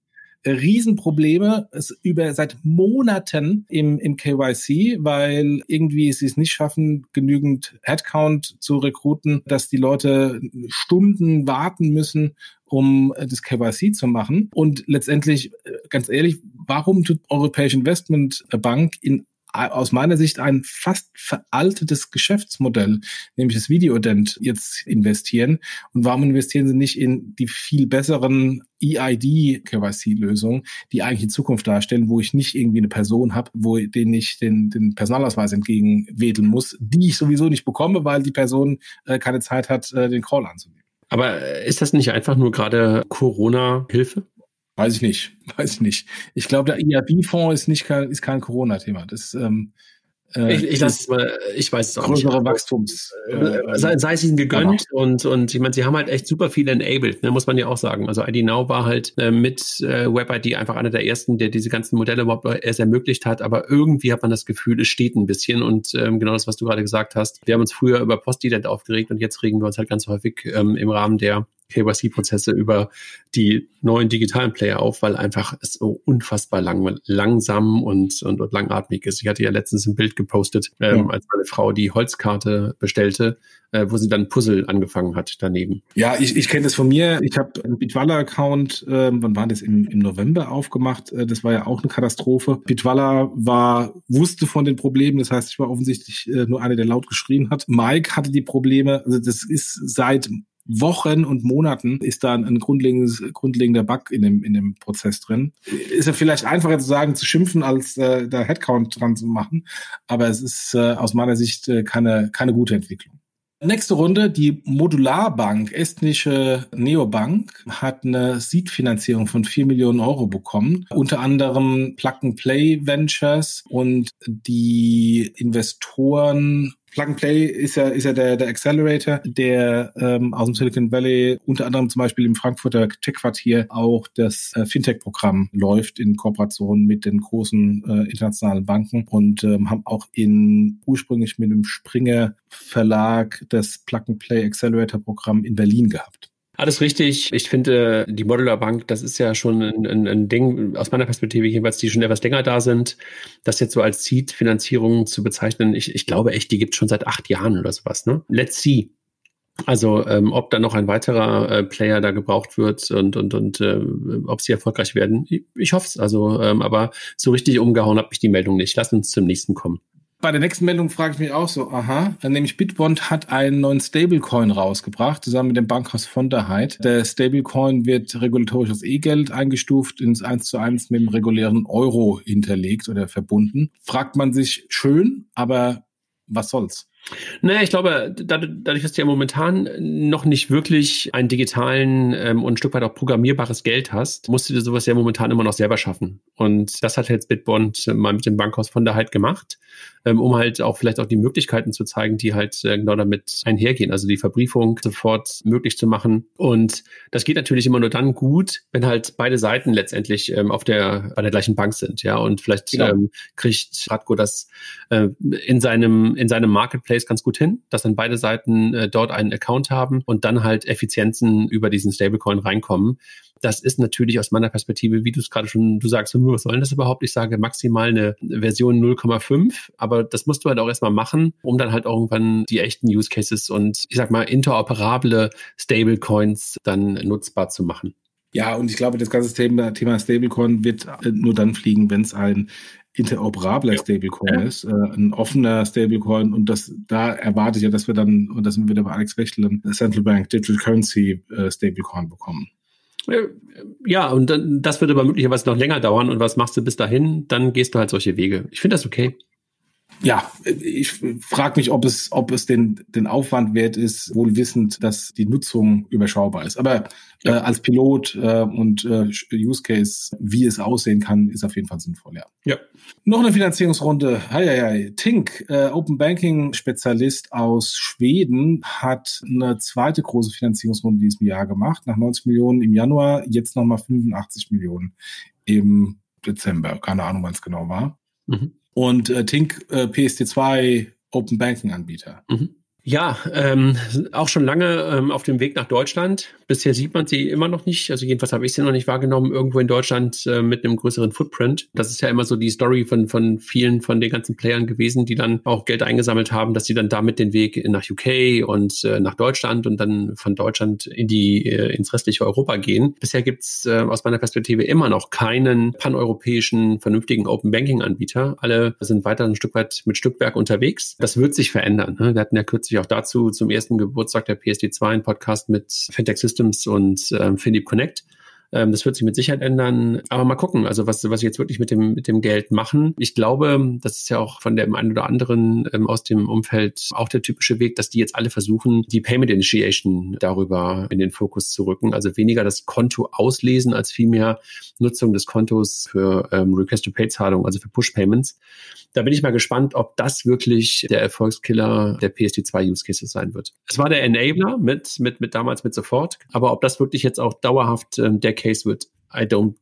Riesenprobleme es über seit Monaten im, im KYC, weil irgendwie sie es nicht schaffen, genügend Headcount zu rekruten, dass die Leute Stunden warten müssen, um das KYC zu machen. Und letztendlich, äh, ganz ehrlich, warum tut Europäische Investment Bank in aus meiner Sicht ein fast veraltetes Geschäftsmodell, nämlich das Videodent, jetzt investieren. Und warum investieren sie nicht in die viel besseren EID-KYC-Lösungen, die eigentlich in Zukunft darstellen, wo ich nicht irgendwie eine Person habe, wo den ich den, den Personalausweis entgegenwedeln muss, die ich sowieso nicht bekomme, weil die Person äh, keine Zeit hat, äh, den Call anzunehmen. Aber ist das nicht einfach nur gerade Corona-Hilfe? Weiß ich nicht, *laughs* weiß ich nicht. Ich glaube, der IAB-Fonds ist nicht kein, ist kein Corona-Thema. Das ähm, äh, ich, ich, lass ich weiß es auch größere nicht. Wachstums. Äh, äh, sei, sei es ihnen gegönnt genau. und, und ich meine, sie haben halt echt super viel enabled, ne, muss man ja auch sagen. Also ID Now war halt äh, mit äh, WebID einfach einer der ersten, der diese ganzen Modelle überhaupt erst ermöglicht hat, aber irgendwie hat man das Gefühl, es steht ein bisschen und ähm, genau das, was du gerade gesagt hast. Wir haben uns früher über Postident aufgeregt und jetzt regen wir uns halt ganz häufig ähm, im Rahmen der KYC-Prozesse über die neuen digitalen Player auf, weil einfach es so unfassbar lang, langsam und, und, und langatmig ist. Ich hatte ja letztens ein Bild gepostet, ähm, ja. als meine Frau die Holzkarte bestellte, äh, wo sie dann Puzzle angefangen hat daneben. Ja, ich, ich kenne das von mir. Ich habe einen Bitwalla-Account, äh, wann war das, im, im November aufgemacht. Äh, das war ja auch eine Katastrophe. Bitwalla war, wusste von den Problemen, das heißt, ich war offensichtlich äh, nur einer, der laut geschrien hat. Mike hatte die Probleme, also das ist seit Wochen und Monaten ist da ein grundlegendes, grundlegender Bug in dem, in dem Prozess drin. Ist ja vielleicht einfacher zu sagen, zu schimpfen, als äh, da Headcount dran zu machen. Aber es ist äh, aus meiner Sicht äh, keine, keine gute Entwicklung. Nächste Runde, die Modularbank, estnische Neobank, hat eine Seed-Finanzierung von 4 Millionen Euro bekommen. Unter anderem Plug and Play Ventures und die Investoren Plug and Play ist ja, ist ja der, der Accelerator, der ähm, aus dem Silicon Valley unter anderem zum Beispiel im Frankfurter Tech-Quartier auch das äh, Fintech-Programm läuft in Kooperation mit den großen äh, internationalen Banken und ähm, haben auch in ursprünglich mit dem Springer Verlag das Plug and Play Accelerator Programm in Berlin gehabt. Alles richtig. Ich finde, die Modular Bank, das ist ja schon ein, ein, ein, Ding, aus meiner Perspektive jeweils, die schon etwas länger da sind. Das jetzt so als Seed-Finanzierung zu bezeichnen, ich, ich glaube echt, die gibt es schon seit acht Jahren oder sowas. Ne? Let's see. Also ähm, ob da noch ein weiterer äh, Player da gebraucht wird und und und äh, ob sie erfolgreich werden, ich, ich hoffe es. Also, ähm, aber so richtig umgehauen hat mich die Meldung nicht. Lass uns zum nächsten kommen. Bei der nächsten Meldung frage ich mich auch so, aha, nämlich Bitbond hat einen neuen Stablecoin rausgebracht, zusammen mit dem Bankhaus von der Heid. Der Stablecoin wird regulatorisch als E-Geld eingestuft, ins 1 zu 1 mit dem regulären Euro hinterlegt oder verbunden. Fragt man sich schön, aber was soll's? Naja, ich glaube, dadurch, dass du ja momentan noch nicht wirklich einen digitalen ähm, und ein Stück weit auch programmierbares Geld hast, musst du dir sowas ja momentan immer noch selber schaffen. Und das hat jetzt Bitbond mal mit dem Bankhaus von der halt gemacht, ähm, um halt auch vielleicht auch die Möglichkeiten zu zeigen, die halt äh, genau damit einhergehen. Also die Verbriefung sofort möglich zu machen. Und das geht natürlich immer nur dann gut, wenn halt beide Seiten letztendlich ähm, auf der, bei der gleichen Bank sind. Ja, und vielleicht genau. ähm, kriegt Radko das äh, in seinem, in seinem Marketplace Marketplace ganz gut hin, dass dann beide Seiten äh, dort einen Account haben und dann halt Effizienzen über diesen Stablecoin reinkommen. Das ist natürlich aus meiner Perspektive, wie du es gerade schon, du sagst, was soll denn das überhaupt? Ich sage maximal eine Version 0,5, aber das musst du halt auch erstmal machen, um dann halt irgendwann die echten Use Cases und ich sag mal interoperable Stablecoins dann nutzbar zu machen. Ja, und ich glaube, das ganze Thema, Thema Stablecoin wird äh, nur dann fliegen, wenn es ein interoperabler Stablecoin ja. ist, äh, ein offener Stablecoin und das da erwarte ich ja, dass wir dann, und da sind wir wieder bei Alex Bechtel, ein Central Bank Digital Currency äh, Stablecoin bekommen. Ja, und dann, das wird aber möglicherweise noch länger dauern. Und was machst du bis dahin? Dann gehst du halt solche Wege. Ich finde das okay ja, ich frage mich, ob es, ob es den, den Aufwand wert ist, wohl wissend, dass die Nutzung überschaubar ist. Aber äh, als Pilot äh, und äh, Use Case, wie es aussehen kann, ist auf jeden Fall sinnvoll, ja. Ja. Noch eine Finanzierungsrunde. Hi, hi, hi. Tink, äh, Open Banking Spezialist aus Schweden, hat eine zweite große Finanzierungsrunde in diesem Jahr gemacht. Nach 90 Millionen im Januar, jetzt nochmal 85 Millionen im Dezember. Keine Ahnung, wann es genau war. Mhm und äh, Tink äh, PSD2 Open Banking Anbieter. Mhm. Ja, ähm, auch schon lange ähm, auf dem Weg nach Deutschland. Bisher sieht man sie immer noch nicht. Also jedenfalls habe ich sie noch nicht wahrgenommen, irgendwo in Deutschland äh, mit einem größeren Footprint. Das ist ja immer so die Story von, von vielen von den ganzen Playern gewesen, die dann auch Geld eingesammelt haben, dass sie dann damit den Weg nach UK und äh, nach Deutschland und dann von Deutschland in die, äh, ins restliche Europa gehen. Bisher gibt's äh, aus meiner Perspektive immer noch keinen paneuropäischen, vernünftigen Open Banking Anbieter. Alle sind weiter ein Stück weit mit Stückwerk unterwegs. Das wird sich verändern. Ne? Wir hatten ja kürzlich auch dazu zum ersten Geburtstag der PSD2 einen Podcast mit Fintech Systems und ähm, Philipp Connect. Ähm, das wird sich mit Sicherheit ändern. Aber mal gucken, also was, was sie jetzt wirklich mit dem, mit dem Geld machen. Ich glaube, das ist ja auch von dem einen oder anderen ähm, aus dem Umfeld auch der typische Weg, dass die jetzt alle versuchen, die Payment Initiation darüber in den Fokus zu rücken. Also weniger das Konto auslesen, als vielmehr Nutzung des Kontos für ähm, Request-to-Pay-Zahlungen, also für Push-Payments. Da bin ich mal gespannt, ob das wirklich der Erfolgskiller der PSD2 Use Cases sein wird. Es war der Enabler mit, mit, mit damals mit sofort, aber ob das wirklich jetzt auch dauerhaft ähm, der Case wird, I don't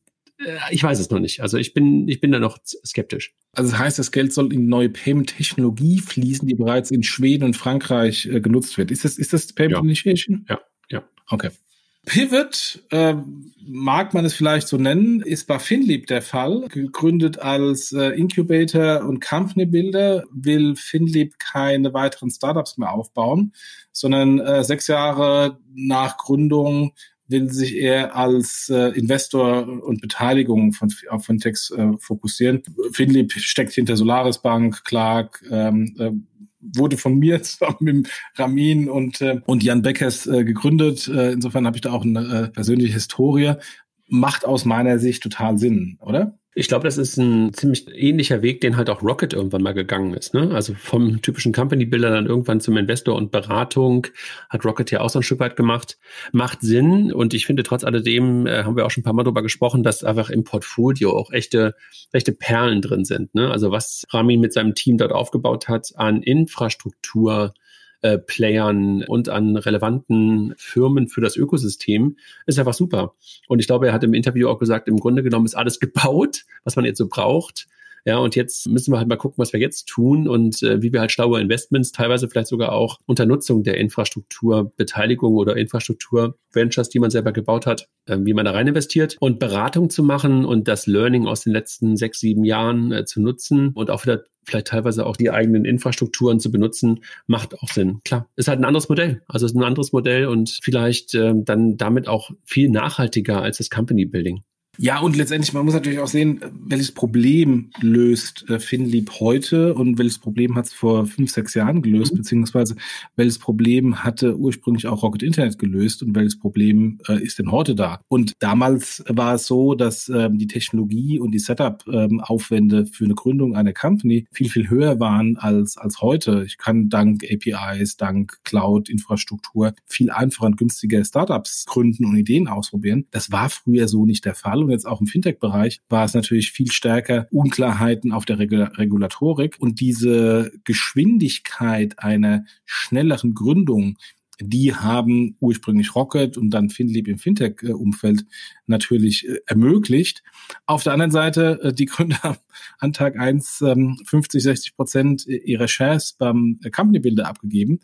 äh, ich weiß es noch nicht. Also ich bin, ich bin da noch skeptisch. Also das heißt, das Geld soll in neue Payment-Technologie fließen, die bereits in Schweden und Frankreich äh, genutzt wird. Ist das, ist das Payment ja. Initiation? Ja, ja. Okay. Pivot, äh, mag man es vielleicht so nennen, ist bei Finlieb der Fall. Gegründet als äh, Incubator und Company Builder will Finlieb keine weiteren Startups mehr aufbauen, sondern äh, sechs Jahre nach Gründung will sich eher als äh, Investor und Beteiligung von, auf Fintechs äh, fokussieren. Finlieb steckt hinter Solaris Bank, Clark, ähm, äh, wurde von mir *laughs* zusammen mit Ramin und, äh, und Jan Beckers äh, gegründet. Äh, insofern habe ich da auch eine äh, persönliche Historie. Macht aus meiner Sicht total Sinn, oder? Ich glaube, das ist ein ziemlich ähnlicher Weg, den halt auch Rocket irgendwann mal gegangen ist. Ne? Also vom typischen Company-Builder dann irgendwann zum Investor und Beratung hat Rocket ja auch so ein Stück weit gemacht. Macht Sinn und ich finde trotz alledem, äh, haben wir auch schon ein paar Mal drüber gesprochen, dass einfach im Portfolio auch echte, echte Perlen drin sind. Ne? Also was Ramin mit seinem Team dort aufgebaut hat an Infrastruktur, äh, Playern und an relevanten Firmen für das Ökosystem, ist einfach super. Und ich glaube, er hat im Interview auch gesagt, im Grunde genommen ist alles *laughs* gebaut, was man jetzt so braucht. Ja, und jetzt müssen wir halt mal gucken, was wir jetzt tun und äh, wie wir halt schlaue Investments, teilweise vielleicht sogar auch unter Nutzung der Infrastrukturbeteiligung oder Infrastrukturventures, die man selber gebaut hat, äh, wie man da rein investiert und Beratung zu machen und das Learning aus den letzten sechs, sieben Jahren äh, zu nutzen und auch wieder vielleicht teilweise auch die eigenen Infrastrukturen zu benutzen, macht auch Sinn. Klar, ist halt ein anderes Modell. Also ist ein anderes Modell und vielleicht ähm, dann damit auch viel nachhaltiger als das Company Building. Ja, und letztendlich, man muss natürlich auch sehen, welches Problem löst äh, Finlieb heute und welches Problem hat es vor fünf, sechs Jahren gelöst, mhm. beziehungsweise welches Problem hatte ursprünglich auch Rocket Internet gelöst und welches Problem äh, ist denn heute da? Und damals war es so, dass ähm, die Technologie und die Setup-Aufwände ähm, für eine Gründung einer Company viel, viel höher waren als, als heute. Ich kann dank APIs, dank Cloud-Infrastruktur viel einfacher und günstiger Startups gründen und Ideen ausprobieren. Das war früher so nicht der Fall und jetzt auch im Fintech-Bereich war es natürlich viel stärker Unklarheiten auf der Regul Regulatorik und diese Geschwindigkeit einer schnelleren Gründung die haben ursprünglich Rocket und dann FinLeap im Fintech-Umfeld natürlich äh, ermöglicht. Auf der anderen Seite, äh, die Gründer haben an Tag eins 50, 60 Prozent ihrer Shares beim Company Builder abgegeben.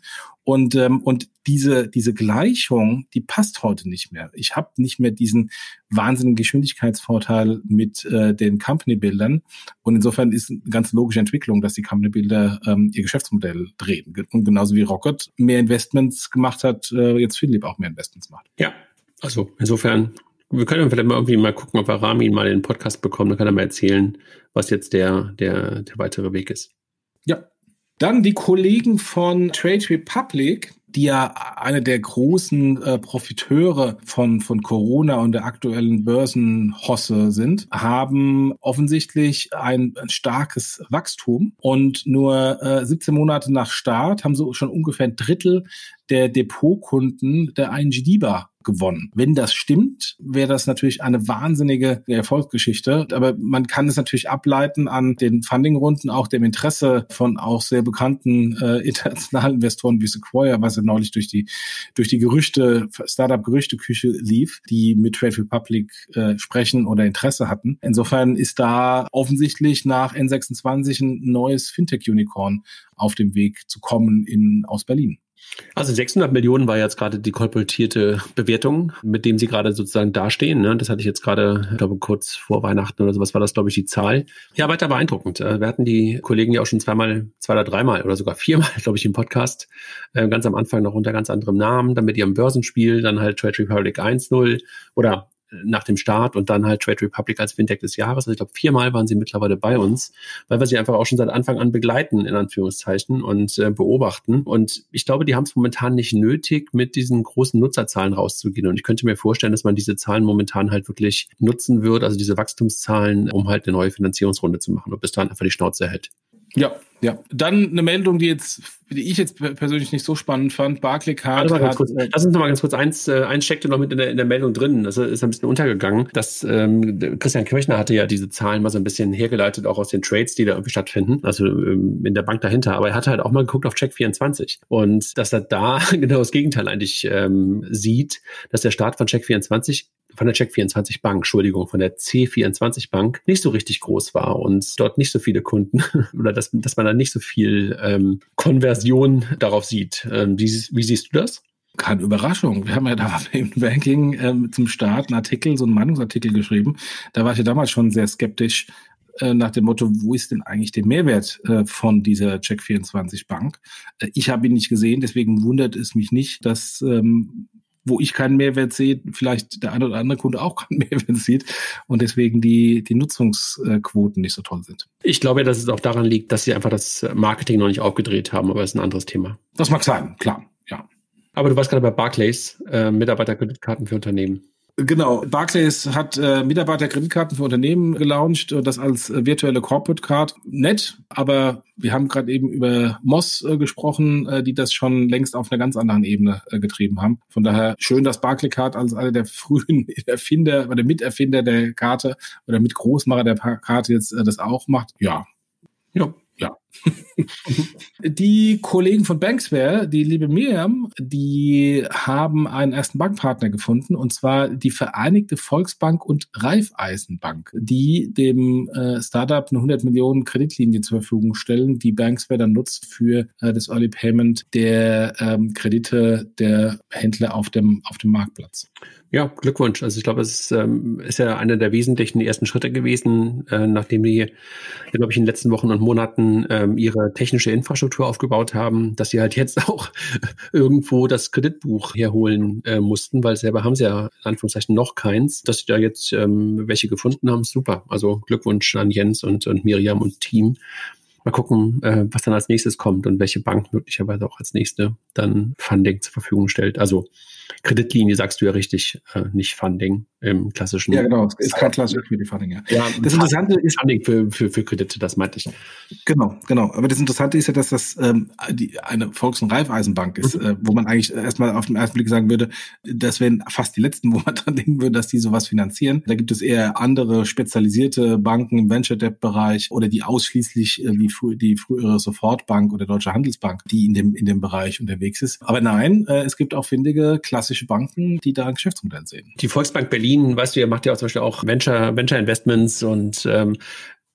Und, ähm, und diese, diese Gleichung, die passt heute nicht mehr. Ich habe nicht mehr diesen wahnsinnigen Geschwindigkeitsvorteil mit äh, den Company-Bildern. Und insofern ist eine ganz logische Entwicklung, dass die Company-Bilder ähm, ihr Geschäftsmodell drehen. Und genauso wie Rocket mehr Investments gemacht hat, äh, jetzt Philipp auch mehr Investments macht. Ja, also insofern wir können vielleicht mal irgendwie mal gucken, ob wir Ramin mal den Podcast bekommen. Dann kann er mal erzählen, was jetzt der, der, der weitere Weg ist. Ja. Dann die Kollegen von Trade Republic, die ja eine der großen äh, Profiteure von, von Corona und der aktuellen Börsenhosse sind, haben offensichtlich ein, ein starkes Wachstum und nur äh, 17 Monate nach Start haben sie schon ungefähr ein Drittel der Depotkunden der ING DIBA gewonnen. Wenn das stimmt, wäre das natürlich eine wahnsinnige Erfolgsgeschichte. Aber man kann es natürlich ableiten an den Fundingrunden, auch dem Interesse von auch sehr bekannten äh, *laughs* internationalen Investoren wie Sequoia, was ja neulich durch die durch die Gerüchte Startup-Gerüchteküche lief, die mit Trade Republic äh, sprechen oder Interesse hatten. Insofern ist da offensichtlich nach N26 ein neues Fintech-Unicorn auf dem Weg zu kommen in aus Berlin. Also 600 Millionen war jetzt gerade die kolportierte Bewertung, mit dem Sie gerade sozusagen dastehen. Ne? Das hatte ich jetzt gerade, ich glaube, kurz vor Weihnachten oder sowas war das, glaube ich, die Zahl. Ja, weiter beeindruckend. Äh, wir hatten die Kollegen ja auch schon zweimal, zwei oder dreimal oder sogar viermal, *laughs* glaube ich, im Podcast. Äh, ganz am Anfang noch unter ganz anderem Namen, dann mit ihrem Börsenspiel, dann halt Trade Republic 1.0 oder nach dem Start und dann halt Trade Republic als Fintech des Jahres. Also ich glaube, viermal waren sie mittlerweile bei uns, weil wir sie einfach auch schon seit Anfang an begleiten, in Anführungszeichen, und äh, beobachten. Und ich glaube, die haben es momentan nicht nötig, mit diesen großen Nutzerzahlen rauszugehen. Und ich könnte mir vorstellen, dass man diese Zahlen momentan halt wirklich nutzen wird, also diese Wachstumszahlen, um halt eine neue Finanzierungsrunde zu machen und bis dahin einfach die Schnauze hält. Ja, ja. Dann eine Meldung, die jetzt, die ich jetzt persönlich nicht so spannend fand. Barclaycard hat. Kurz, lass uns noch mal ganz kurz eins, äh, eins steckte noch mit in der, in der Meldung drin. Das ist ein bisschen untergegangen. Das ähm, Christian Kirchner hatte ja diese Zahlen mal so ein bisschen hergeleitet, auch aus den Trades, die da irgendwie stattfinden, also ähm, in der Bank dahinter. Aber er hatte halt auch mal geguckt auf Check24 und dass er da *laughs* genau das Gegenteil eigentlich ähm, sieht, dass der Start von Check24 von der Check24 Bank, Entschuldigung, von der C24 Bank nicht so richtig groß war und dort nicht so viele Kunden *laughs* oder dass, dass man da nicht so viel ähm, Konversion darauf sieht. Ähm, wie, wie siehst du das? keine Überraschung. Wir haben ja da *laughs* im Banking ähm, zum Start einen Artikel, so einen Meinungsartikel geschrieben. Da war ich ja damals schon sehr skeptisch äh, nach dem Motto, wo ist denn eigentlich der Mehrwert äh, von dieser Check24 Bank? Äh, ich habe ihn nicht gesehen, deswegen wundert es mich nicht, dass ähm, wo ich keinen Mehrwert sehe, vielleicht der eine oder andere Kunde auch keinen *laughs* Mehrwert sieht und deswegen die, die Nutzungsquoten nicht so toll sind. Ich glaube, dass es auch daran liegt, dass sie einfach das Marketing noch nicht aufgedreht haben, aber es ist ein anderes Thema. Das mag sein, klar, ja. Aber du warst gerade bei Barclays, äh, Mitarbeiterkreditkarten für Unternehmen. Genau, Barclays hat äh, Mitarbeiterkreditkarten für Unternehmen gelauncht, äh, das als äh, virtuelle Corporate Card. Nett, aber wir haben gerade eben über Moss äh, gesprochen, äh, die das schon längst auf einer ganz anderen Ebene äh, getrieben haben. Von daher schön, dass Barclaycard als einer der frühen *laughs* Erfinder oder Miterfinder der Karte oder Mitgroßmacher der Karte jetzt äh, das auch macht. Ja, ja, ja. *laughs* die Kollegen von Banksware, die liebe Miriam, die haben einen ersten Bankpartner gefunden und zwar die Vereinigte Volksbank und Raiffeisenbank, die dem äh, Startup eine 100 Millionen Kreditlinie zur Verfügung stellen, die Banksware dann nutzt für äh, das Early Payment der ähm, Kredite der Händler auf dem, auf dem Marktplatz. Ja, Glückwunsch. Also ich glaube, es ist, ähm, ist ja einer der wesentlichen ersten Schritte gewesen, äh, nachdem die, glaube ich, in den letzten Wochen und Monaten ähm, ihre technische Infrastruktur aufgebaut haben, dass sie halt jetzt *laughs* auch irgendwo das Kreditbuch herholen äh, mussten, weil selber haben sie ja in Anführungszeichen noch keins. Dass sie da jetzt ähm, welche gefunden haben, super. Also Glückwunsch an Jens und, und Miriam und Team. Mal gucken, äh, was dann als nächstes kommt und welche Bank möglicherweise auch als nächste dann Funding zur Verfügung stellt. Also Kreditlinie sagst du ja richtig, äh, nicht Funding im klassischen. Ja, genau, ist kein klassisches Funding, ja. ja. Das Interessante ist. Funding für, für, für Kredite, das meinte ich. Genau, genau. Aber das Interessante ist ja, dass das ähm, die, eine Volks- und Raiffeisenbank ist, mhm. äh, wo man eigentlich erstmal auf den ersten Blick sagen würde, das wären fast die letzten, *laughs* wo man dran denken würde, dass die sowas finanzieren. Da gibt es eher andere spezialisierte Banken im Venture-Debt-Bereich oder die ausschließlich äh, wie frü die frühere Sofortbank oder Deutsche Handelsbank, die in dem, in dem Bereich unterwegs ist. Aber nein, äh, es gibt auch findige, klassische Banken, die da ein Geschäftsmodell sehen. Die Volksbank Berlin, weißt du, ihr macht ja auch zum Beispiel auch Venture, Venture Investments und ähm,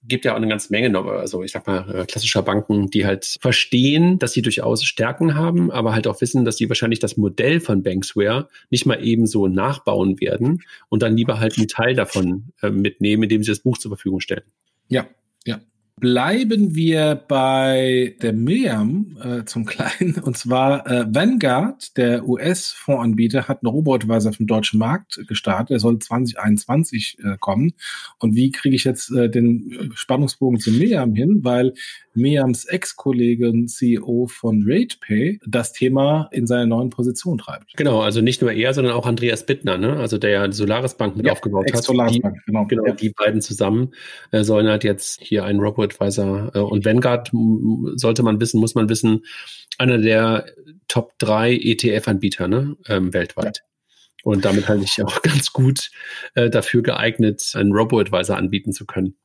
gibt ja auch eine ganze Menge noch, also ich sag mal, äh, klassischer Banken, die halt verstehen, dass sie durchaus Stärken haben, aber halt auch wissen, dass sie wahrscheinlich das Modell von Banksware nicht mal eben so nachbauen werden und dann lieber halt einen Teil davon äh, mitnehmen, indem sie das Buch zur Verfügung stellen. Ja. Bleiben wir bei der Miriam äh, zum Kleinen. Und zwar äh, Vanguard, der US-Fondsanbieter, hat einen Robotweiser auf dem deutschen Markt gestartet. Er soll 2021 äh, kommen. Und wie kriege ich jetzt äh, den Spannungsbogen zu Miriam hin? Weil Miriams Ex-Kollegin CEO von RatePay das Thema in seiner neuen Position treibt. Genau, also nicht nur er, sondern auch Andreas Bittner, ne? also der ja die Solaris Bank mit ja, aufgebaut hat. Solaris Bank, genau. genau ja. Die beiden zusammen äh, sollen halt jetzt hier einen Robo-Advisor äh, und Vanguard sollte man wissen, muss man wissen, einer der Top 3 ETF-Anbieter ne? Ähm, weltweit. Ja. Und damit halte ich auch *laughs* ganz gut äh, dafür geeignet, einen Robo-Advisor anbieten zu können.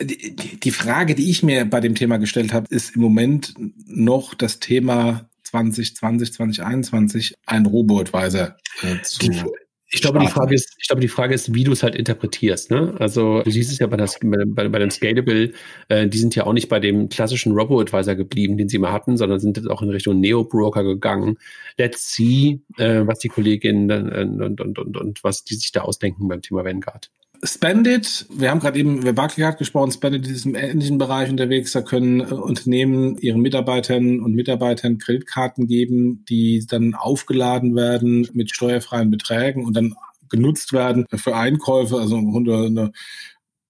Die, die Frage, die ich mir bei dem Thema gestellt habe, ist im Moment noch das Thema 2020, 2021 ein Robo-Advisor äh, zu. Ich glaube, die Frage ist, ich glaube, die Frage ist, wie du es halt interpretierst. Ne? Also du siehst es ja bei, das, bei, bei dem Scalable, äh, die sind ja auch nicht bei dem klassischen Robo-Advisor geblieben, den sie mal hatten, sondern sind jetzt auch in Richtung Neo-Broker gegangen. Let's see, äh, was die Kolleginnen äh, und, und, und, und was die sich da ausdenken beim Thema Vanguard. Spendit, wir haben gerade eben über Barclaycard gesprochen, Spendit ist im ähnlichen Bereich unterwegs. Da können äh, Unternehmen ihren Mitarbeitern und Mitarbeitern Kreditkarten geben, die dann aufgeladen werden mit steuerfreien Beträgen und dann genutzt werden für Einkäufe, also eine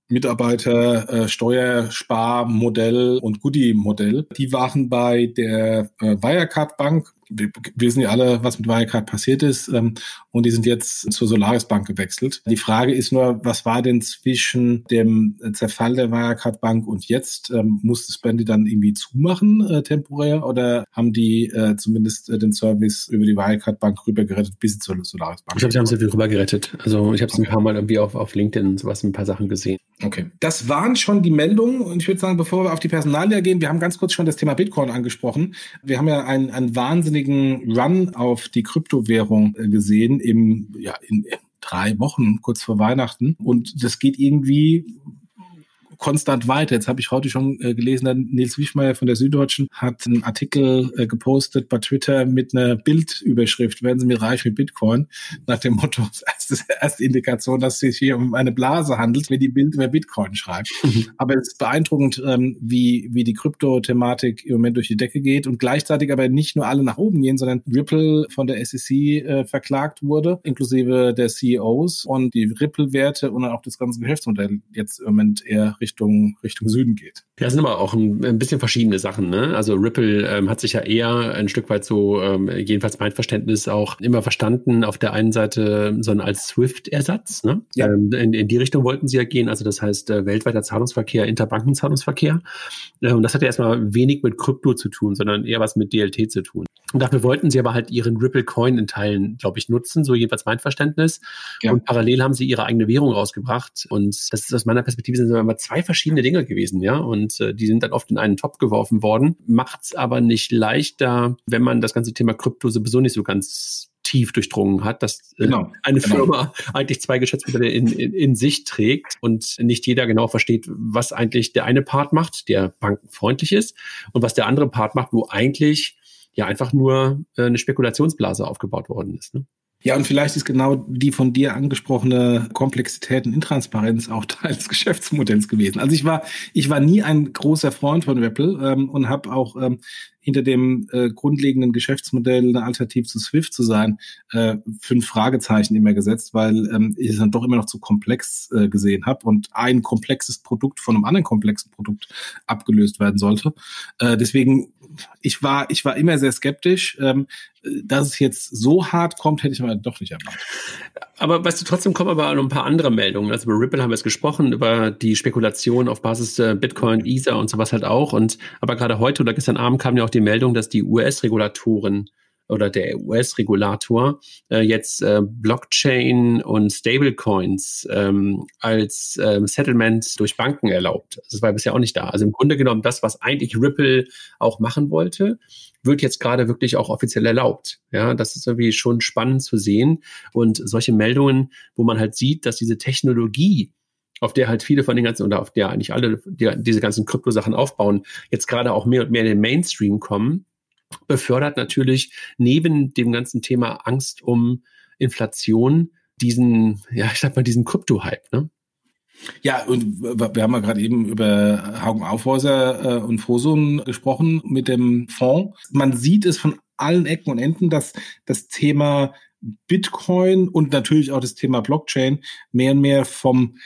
Mitarbeiter äh, Steuersparmodell und Goodie-Modell. Die waren bei der äh, Wirecard Bank wir wissen ja alle, was mit Wirecard passiert ist, ähm, und die sind jetzt zur Solaris Bank gewechselt. Die Frage ist nur, was war denn zwischen dem Zerfall der Wirecard Bank und jetzt? Ähm, musste Spendy dann irgendwie zumachen, äh, temporär, oder haben die äh, zumindest äh, den Service über die Wirecard Bank rübergerettet bis zur Solaris Bank? Ich glaube, sie haben sie rübergerettet. Also ich habe es okay. ein paar Mal irgendwie auf, auf LinkedIn und sowas ein paar Sachen gesehen. Okay. Das waren schon die Meldungen und ich würde sagen, bevor wir auf die Personalie gehen, wir haben ganz kurz schon das Thema Bitcoin angesprochen. Wir haben ja einen, einen wahnsinnigen Run auf die Kryptowährung äh, gesehen im, ja, in drei Wochen kurz vor Weihnachten und das geht irgendwie konstant weiter. Jetzt habe ich heute schon äh, gelesen, Nils Wischmeier von der Süddeutschen hat einen Artikel äh, gepostet bei Twitter mit einer Bildüberschrift, werden Sie mir reich mit Bitcoin, nach dem Motto, *laughs* erste, erste Indikation, dass es sich hier um eine Blase handelt, wenn die Bild über Bitcoin schreibt. Mhm. aber es ist beeindruckend, ähm, wie, wie die Krypto-Thematik im Moment durch die Decke geht und gleichzeitig aber nicht nur alle nach oben gehen, sondern Ripple von der SEC äh, verklagt wurde, inklusive der CEOs und die Ripple-Werte und auch das ganze Geschäftsmodell jetzt im Moment eher Richtung Richtung, Richtung Süden geht. Ja, das sind aber auch ein, ein bisschen verschiedene Sachen. Ne? Also Ripple ähm, hat sich ja eher ein Stück weit so, ähm, jedenfalls mein Verständnis, auch immer verstanden, auf der einen Seite so als SWIFT-Ersatz. Ne? Ja. Ähm, in, in die Richtung wollten sie ja gehen, also das heißt äh, weltweiter Zahlungsverkehr, Interbankenzahlungsverkehr. Äh, und das hat ja erstmal wenig mit Krypto zu tun, sondern eher was mit DLT zu tun. Und dafür wollten sie aber halt ihren Ripple Coin in Teilen, glaube ich, nutzen, so jedenfalls mein Verständnis. Ja. Und parallel haben sie ihre eigene Währung rausgebracht. Und das ist aus meiner Perspektive sind immer zwei zwei verschiedene Dinge gewesen, ja. Und äh, die sind dann oft in einen Topf geworfen worden. Macht's aber nicht leichter, wenn man das ganze Thema Krypto sowieso nicht so ganz tief durchdrungen hat, dass äh, genau, eine genau. Firma eigentlich zwei Geschäftsmodelle in, in, in sich trägt und nicht jeder genau versteht, was eigentlich der eine Part macht, der bankenfreundlich ist, und was der andere Part macht, wo eigentlich ja einfach nur äh, eine Spekulationsblase aufgebaut worden ist. Ne? Ja, und vielleicht ist genau die von dir angesprochene Komplexität und Intransparenz auch *laughs* Teil des Geschäftsmodells gewesen. Also ich war, ich war nie ein großer Freund von Ripple ähm, und habe auch ähm, hinter dem äh, grundlegenden Geschäftsmodell eine Alternative zu Swift zu sein, äh, fünf Fragezeichen immer gesetzt, weil ähm, ich es dann doch immer noch zu komplex äh, gesehen habe und ein komplexes Produkt von einem anderen komplexen Produkt abgelöst werden sollte. Äh, deswegen, ich war, ich war immer sehr skeptisch. Ähm, dass es jetzt so hart kommt, hätte ich mal doch nicht erwartet. Aber weißt du, trotzdem kommen aber noch ein paar andere Meldungen. Also über Ripple haben wir es gesprochen, über die Spekulation auf Basis der Bitcoin, Ether und sowas halt auch. Und aber gerade heute oder gestern Abend kam ja auch die Meldung, dass die US-Regulatoren oder der US-Regulator äh, jetzt äh, Blockchain und Stablecoins ähm, als ähm, Settlement durch Banken erlaubt. Das war bisher auch nicht da. Also im Grunde genommen das, was eigentlich Ripple auch machen wollte, wird jetzt gerade wirklich auch offiziell erlaubt. Ja, das ist irgendwie schon spannend zu sehen. Und solche Meldungen, wo man halt sieht, dass diese Technologie auf der halt viele von den ganzen, oder auf der eigentlich alle die, diese ganzen Kryptosachen aufbauen, jetzt gerade auch mehr und mehr in den Mainstream kommen, befördert natürlich neben dem ganzen Thema Angst um Inflation diesen, ja, ich sag mal, diesen Krypto-Hype, ne? Ja, und wir haben ja gerade eben über Haugen Aufhäuser äh, und Fosun gesprochen mit dem Fonds. Man sieht es von allen Ecken und Enden, dass das Thema Bitcoin und natürlich auch das Thema Blockchain mehr und mehr vom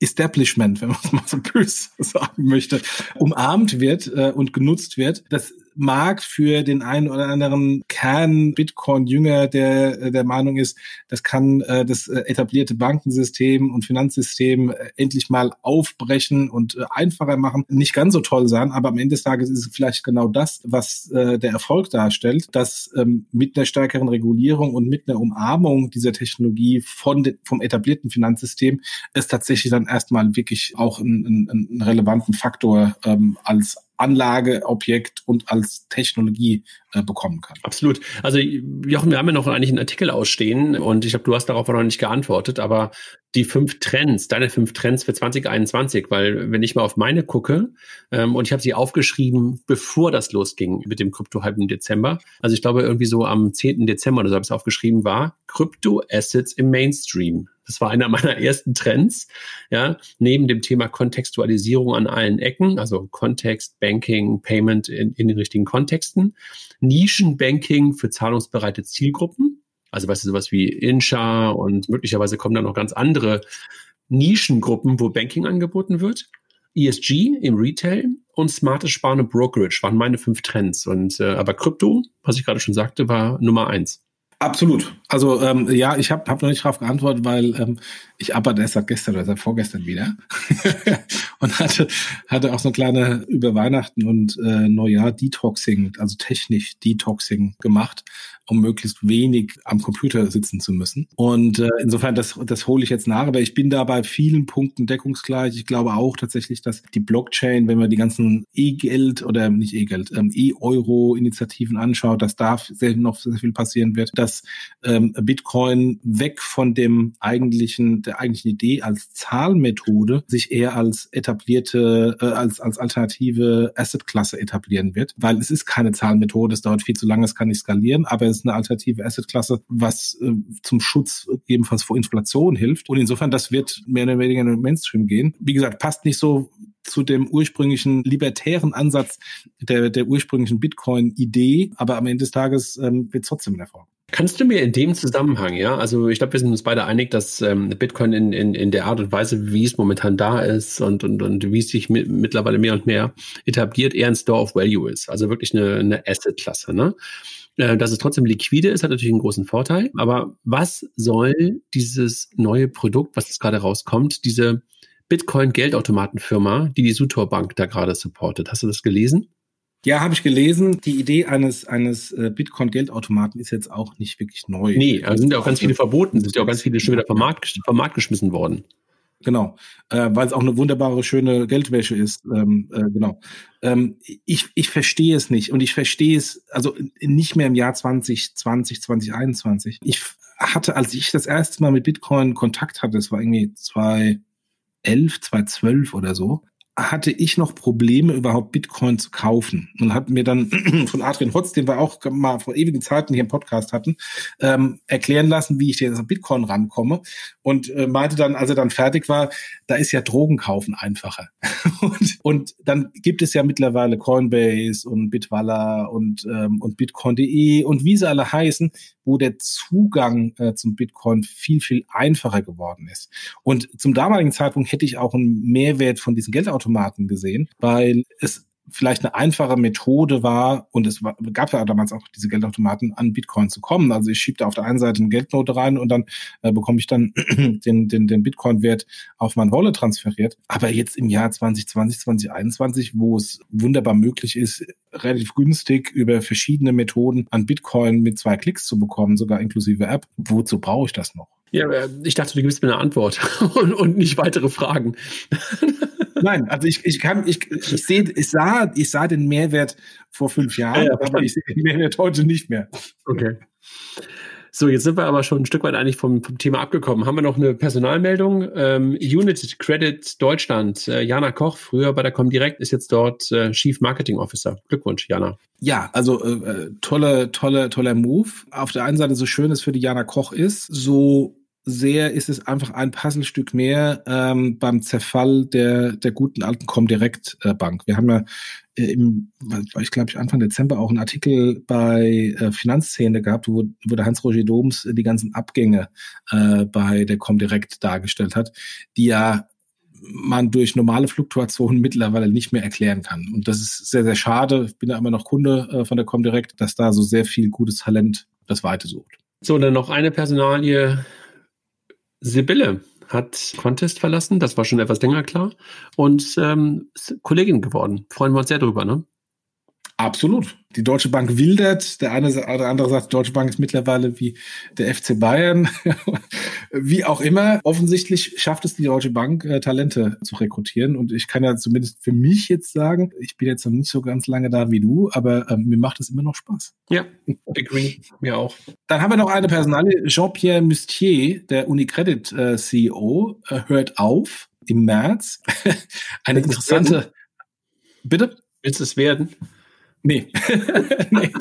Establishment, wenn man es mal so böse *laughs* sagen möchte, umarmt wird äh, und genutzt wird. Das mag für den einen oder anderen Kern-Bitcoin-Jünger, der äh, der Meinung ist, das kann äh, das äh, etablierte Bankensystem und Finanzsystem äh, endlich mal aufbrechen und äh, einfacher machen, nicht ganz so toll sein. Aber am Ende des Tages ist es vielleicht genau das, was äh, der Erfolg darstellt, dass ähm, mit einer stärkeren Regulierung und mit einer Umarmung dieser Technologie von vom etablierten Finanzsystem es tatsächlich dann erstmal wirklich auch einen, einen, einen relevanten Faktor ähm, als Anlageobjekt und als Technologie äh, bekommen kann. Absolut. Also Jochen, wir haben ja noch eigentlich einen Artikel ausstehen und ich glaube, du hast darauf noch nicht geantwortet, aber die fünf Trends, deine fünf Trends für 2021, weil wenn ich mal auf meine gucke ähm, und ich habe sie aufgeschrieben, bevor das losging mit dem Krypto-Hype im Dezember, also ich glaube irgendwie so am 10. Dezember oder so habe ich es aufgeschrieben, war Krypto-Assets im Mainstream. Das war einer meiner ersten Trends, ja, neben dem Thema Kontextualisierung an allen Ecken, also Kontext, Banking, Payment in, in den richtigen Kontexten, Nischenbanking für zahlungsbereite Zielgruppen, also weißt du, sowas wie Insha und möglicherweise kommen dann noch ganz andere Nischengruppen, wo Banking angeboten wird. ESG im Retail und smartes Sparen und Brokerage waren meine fünf Trends. Und äh, aber Krypto, was ich gerade schon sagte, war Nummer eins. Absolut. Also ähm, ja, ich habe hab noch nicht darauf geantwortet, weil ähm, ich arbeite erst seit gestern oder seit vorgestern wieder *laughs* und hatte hatte auch so eine kleine über Weihnachten und äh, Neujahr Detoxing, also technisch Detoxing gemacht um möglichst wenig am Computer sitzen zu müssen. Und äh, insofern, das, das hole ich jetzt nach, aber ich bin da bei vielen Punkten deckungsgleich. Ich glaube auch tatsächlich, dass die Blockchain, wenn man die ganzen E-Geld oder nicht E-Geld, ähm, E-Euro-Initiativen anschaut, dass da sehr, noch sehr viel passieren wird, dass ähm, Bitcoin weg von dem eigentlichen, der eigentlichen Idee als Zahlmethode sich eher als etablierte, äh, als, als alternative Assetklasse etablieren wird, weil es ist keine Zahlmethode, es dauert viel zu lange, es kann nicht skalieren, aber es ist eine alternative Assetklasse, was äh, zum Schutz ebenfalls vor Inflation hilft. Und insofern, das wird mehr oder weniger in den Mainstream gehen. Wie gesagt, passt nicht so zu dem ursprünglichen libertären Ansatz der, der ursprünglichen Bitcoin-Idee, aber am Ende des Tages ähm, wird es trotzdem ein Erfolg. Kannst du mir in dem Zusammenhang, ja, also ich glaube, wir sind uns beide einig, dass ähm, Bitcoin in, in, in der Art und Weise, wie es momentan da ist und, und, und wie es sich mit, mittlerweile mehr und mehr etabliert, eher ein Store of Value ist. Also wirklich eine, eine Asset-Klasse. Ne? Äh, dass es trotzdem liquide ist, hat natürlich einen großen Vorteil. Aber was soll dieses neue Produkt, was jetzt gerade rauskommt, diese Bitcoin-Geldautomatenfirma, die die Sutor Bank da gerade supportet? Hast du das gelesen? Ja, habe ich gelesen. Die Idee eines, eines äh, Bitcoin-Geldautomaten ist jetzt auch nicht wirklich neu. Nee, da sind ja auch ganz viele verboten, sind ja auch ganz viele schon wieder vom Markt, vom Markt geschmissen worden. Genau, äh, weil es auch eine wunderbare, schöne Geldwäsche ist. Ähm, äh, genau. Ähm, ich, ich verstehe es nicht und ich verstehe es also nicht mehr im Jahr 2020, 2021. Ich hatte, als ich das erste Mal mit Bitcoin Kontakt hatte, das war irgendwie 2011, 2012 oder so, hatte ich noch Probleme, überhaupt Bitcoin zu kaufen. Und hat mir dann *clears throat* von Adrian Hotz, den wir auch mal vor ewigen Zeiten hier im Podcast hatten, ähm, erklären lassen, wie ich jetzt an Bitcoin rankomme. Und äh, meinte dann, als er dann fertig war, da ist ja Drogen kaufen einfacher. *laughs* und, und dann gibt es ja mittlerweile Coinbase und Bitwalla und, ähm, und Bitcoin.de und wie sie alle heißen, wo der Zugang äh, zum Bitcoin viel, viel einfacher geworden ist. Und zum damaligen Zeitpunkt hätte ich auch einen Mehrwert von diesen Geldautomaten gesehen, weil es vielleicht eine einfache Methode war, und es gab ja damals auch diese Geldautomaten, an Bitcoin zu kommen. Also ich schiebe da auf der einen Seite eine Geldnote rein und dann äh, bekomme ich dann *clears throat* den, den, den Bitcoin-Wert auf mein Wallet transferiert. Aber jetzt im Jahr 2020, 2021, wo es wunderbar möglich ist, relativ günstig über verschiedene Methoden an Bitcoin mit zwei Klicks zu bekommen, sogar inklusive App, wozu brauche ich das noch? Ja, äh, ich dachte, du gibst mir eine Antwort *laughs* und, und nicht weitere Fragen. *laughs* Nein, also ich, ich kann, ich, ich sehe, ich sah, ich sah den Mehrwert vor fünf Jahren, ja, ja, aber ich sehe den Mehrwert heute nicht mehr. Okay. So, jetzt sind wir aber schon ein Stück weit eigentlich vom, vom Thema abgekommen. Haben wir noch eine Personalmeldung? Ähm, Unit Credit Deutschland. Äh, Jana Koch, früher bei der Comdirect, ist jetzt dort äh, Chief Marketing Officer. Glückwunsch, Jana. Ja, also äh, äh tolle, tolle, toller Move. Auf der einen Seite so schön es für die Jana Koch ist, so sehr ist es einfach ein Puzzlestück mehr ähm, beim Zerfall der, der guten alten Comdirect äh. Wir haben ja äh, im, ich glaube, Anfang Dezember auch einen Artikel bei äh, Finanzszene gehabt, wo, wo der Hans-Roger Doms die ganzen Abgänge äh, bei der Comdirect dargestellt hat, die ja man durch normale Fluktuationen mittlerweile nicht mehr erklären kann. Und das ist sehr, sehr schade. Ich bin ja immer noch Kunde äh, von der Comdirect, dass da so sehr viel gutes Talent das Weite sucht. So, dann noch eine Personalie, Sibylle hat Contest verlassen, das war schon etwas länger klar, und ähm, Kollegin geworden. Freuen wir uns sehr drüber, ne? Absolut. Die Deutsche Bank wildert. Der eine oder andere sagt, die Deutsche Bank ist mittlerweile wie der FC Bayern. *laughs* wie auch immer. Offensichtlich schafft es die Deutsche Bank, äh, Talente zu rekrutieren. Und ich kann ja zumindest für mich jetzt sagen, ich bin jetzt noch nicht so ganz lange da wie du, aber äh, mir macht es immer noch Spaß. Ja, *laughs* agree. Mir auch. Dann haben wir noch eine Personalie. Jean-Pierre Mustier, der Unicredit äh, CEO, äh, hört auf im März. *laughs* eine interessante. Bitte? Willst du es werden? Nee. *laughs* nee.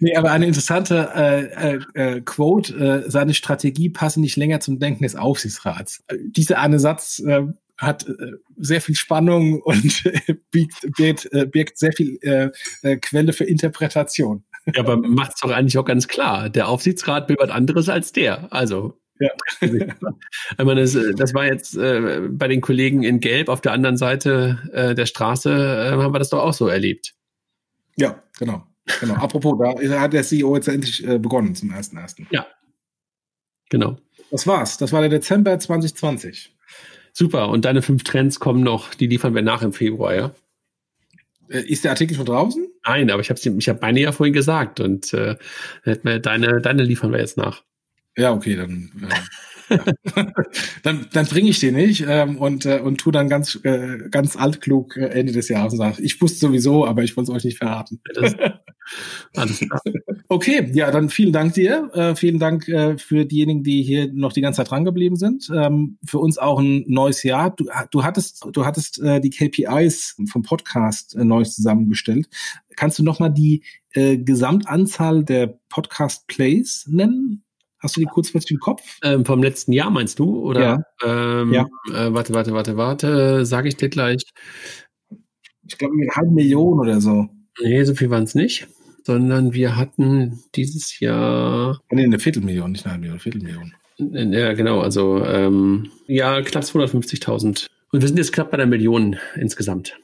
nee, aber eine interessante äh, äh, äh, Quote, äh, seine Strategie passe nicht länger zum Denken des Aufsichtsrats. Äh, dieser eine Satz äh, hat äh, sehr viel Spannung und äh, birgt, birgt, äh, birgt sehr viel äh, äh, Quelle für Interpretation. Ja, aber macht es doch eigentlich auch ganz klar. Der Aufsichtsrat will was anderes als der. Also ja. *laughs* ich meine, das, das war jetzt äh, bei den Kollegen in Gelb auf der anderen Seite äh, der Straße, äh, haben wir das doch auch so erlebt. Ja, genau. genau. *laughs* Apropos, da hat der CEO jetzt endlich äh, begonnen zum 1.1. Ja. Genau. Das war's. Das war der Dezember 2020. Super. Und deine fünf Trends kommen noch, die liefern wir nach im Februar, ja? Äh, ist der Artikel schon draußen? Nein, aber ich habe ich hab meine ja vorhin gesagt und äh, deine, deine liefern wir jetzt nach. Ja, okay, dann. *laughs* *laughs* Dann, dann bringe ich den nicht ähm, und, äh, und tu dann ganz, äh, ganz altklug äh, Ende des Jahres und sage, ich wusste sowieso, aber ich wollte es euch nicht verraten. *laughs* Alles klar. Okay, ja, dann vielen Dank dir. Äh, vielen Dank äh, für diejenigen, die hier noch die ganze Zeit dran geblieben sind. Ähm, für uns auch ein neues Jahr. Du, du hattest, du hattest äh, die KPIs vom Podcast äh, neu zusammengestellt. Kannst du nochmal die äh, Gesamtanzahl der Podcast-Plays nennen? Hast du die kurzfristig im Kopf? Ähm, vom letzten Jahr meinst du? Oder? Ja. Ähm, ja. Äh, warte, warte, warte, warte. Sage ich dir gleich. Ich glaube, eine halbe Million oder so. Nee, so viel waren es nicht. Sondern wir hatten dieses Jahr. Nee, eine Viertelmillion, nicht eine halbe Million, Viertelmillion. Ja, genau. Also, ähm, ja, knapp 250.000. Und wir sind jetzt knapp bei der Million insgesamt.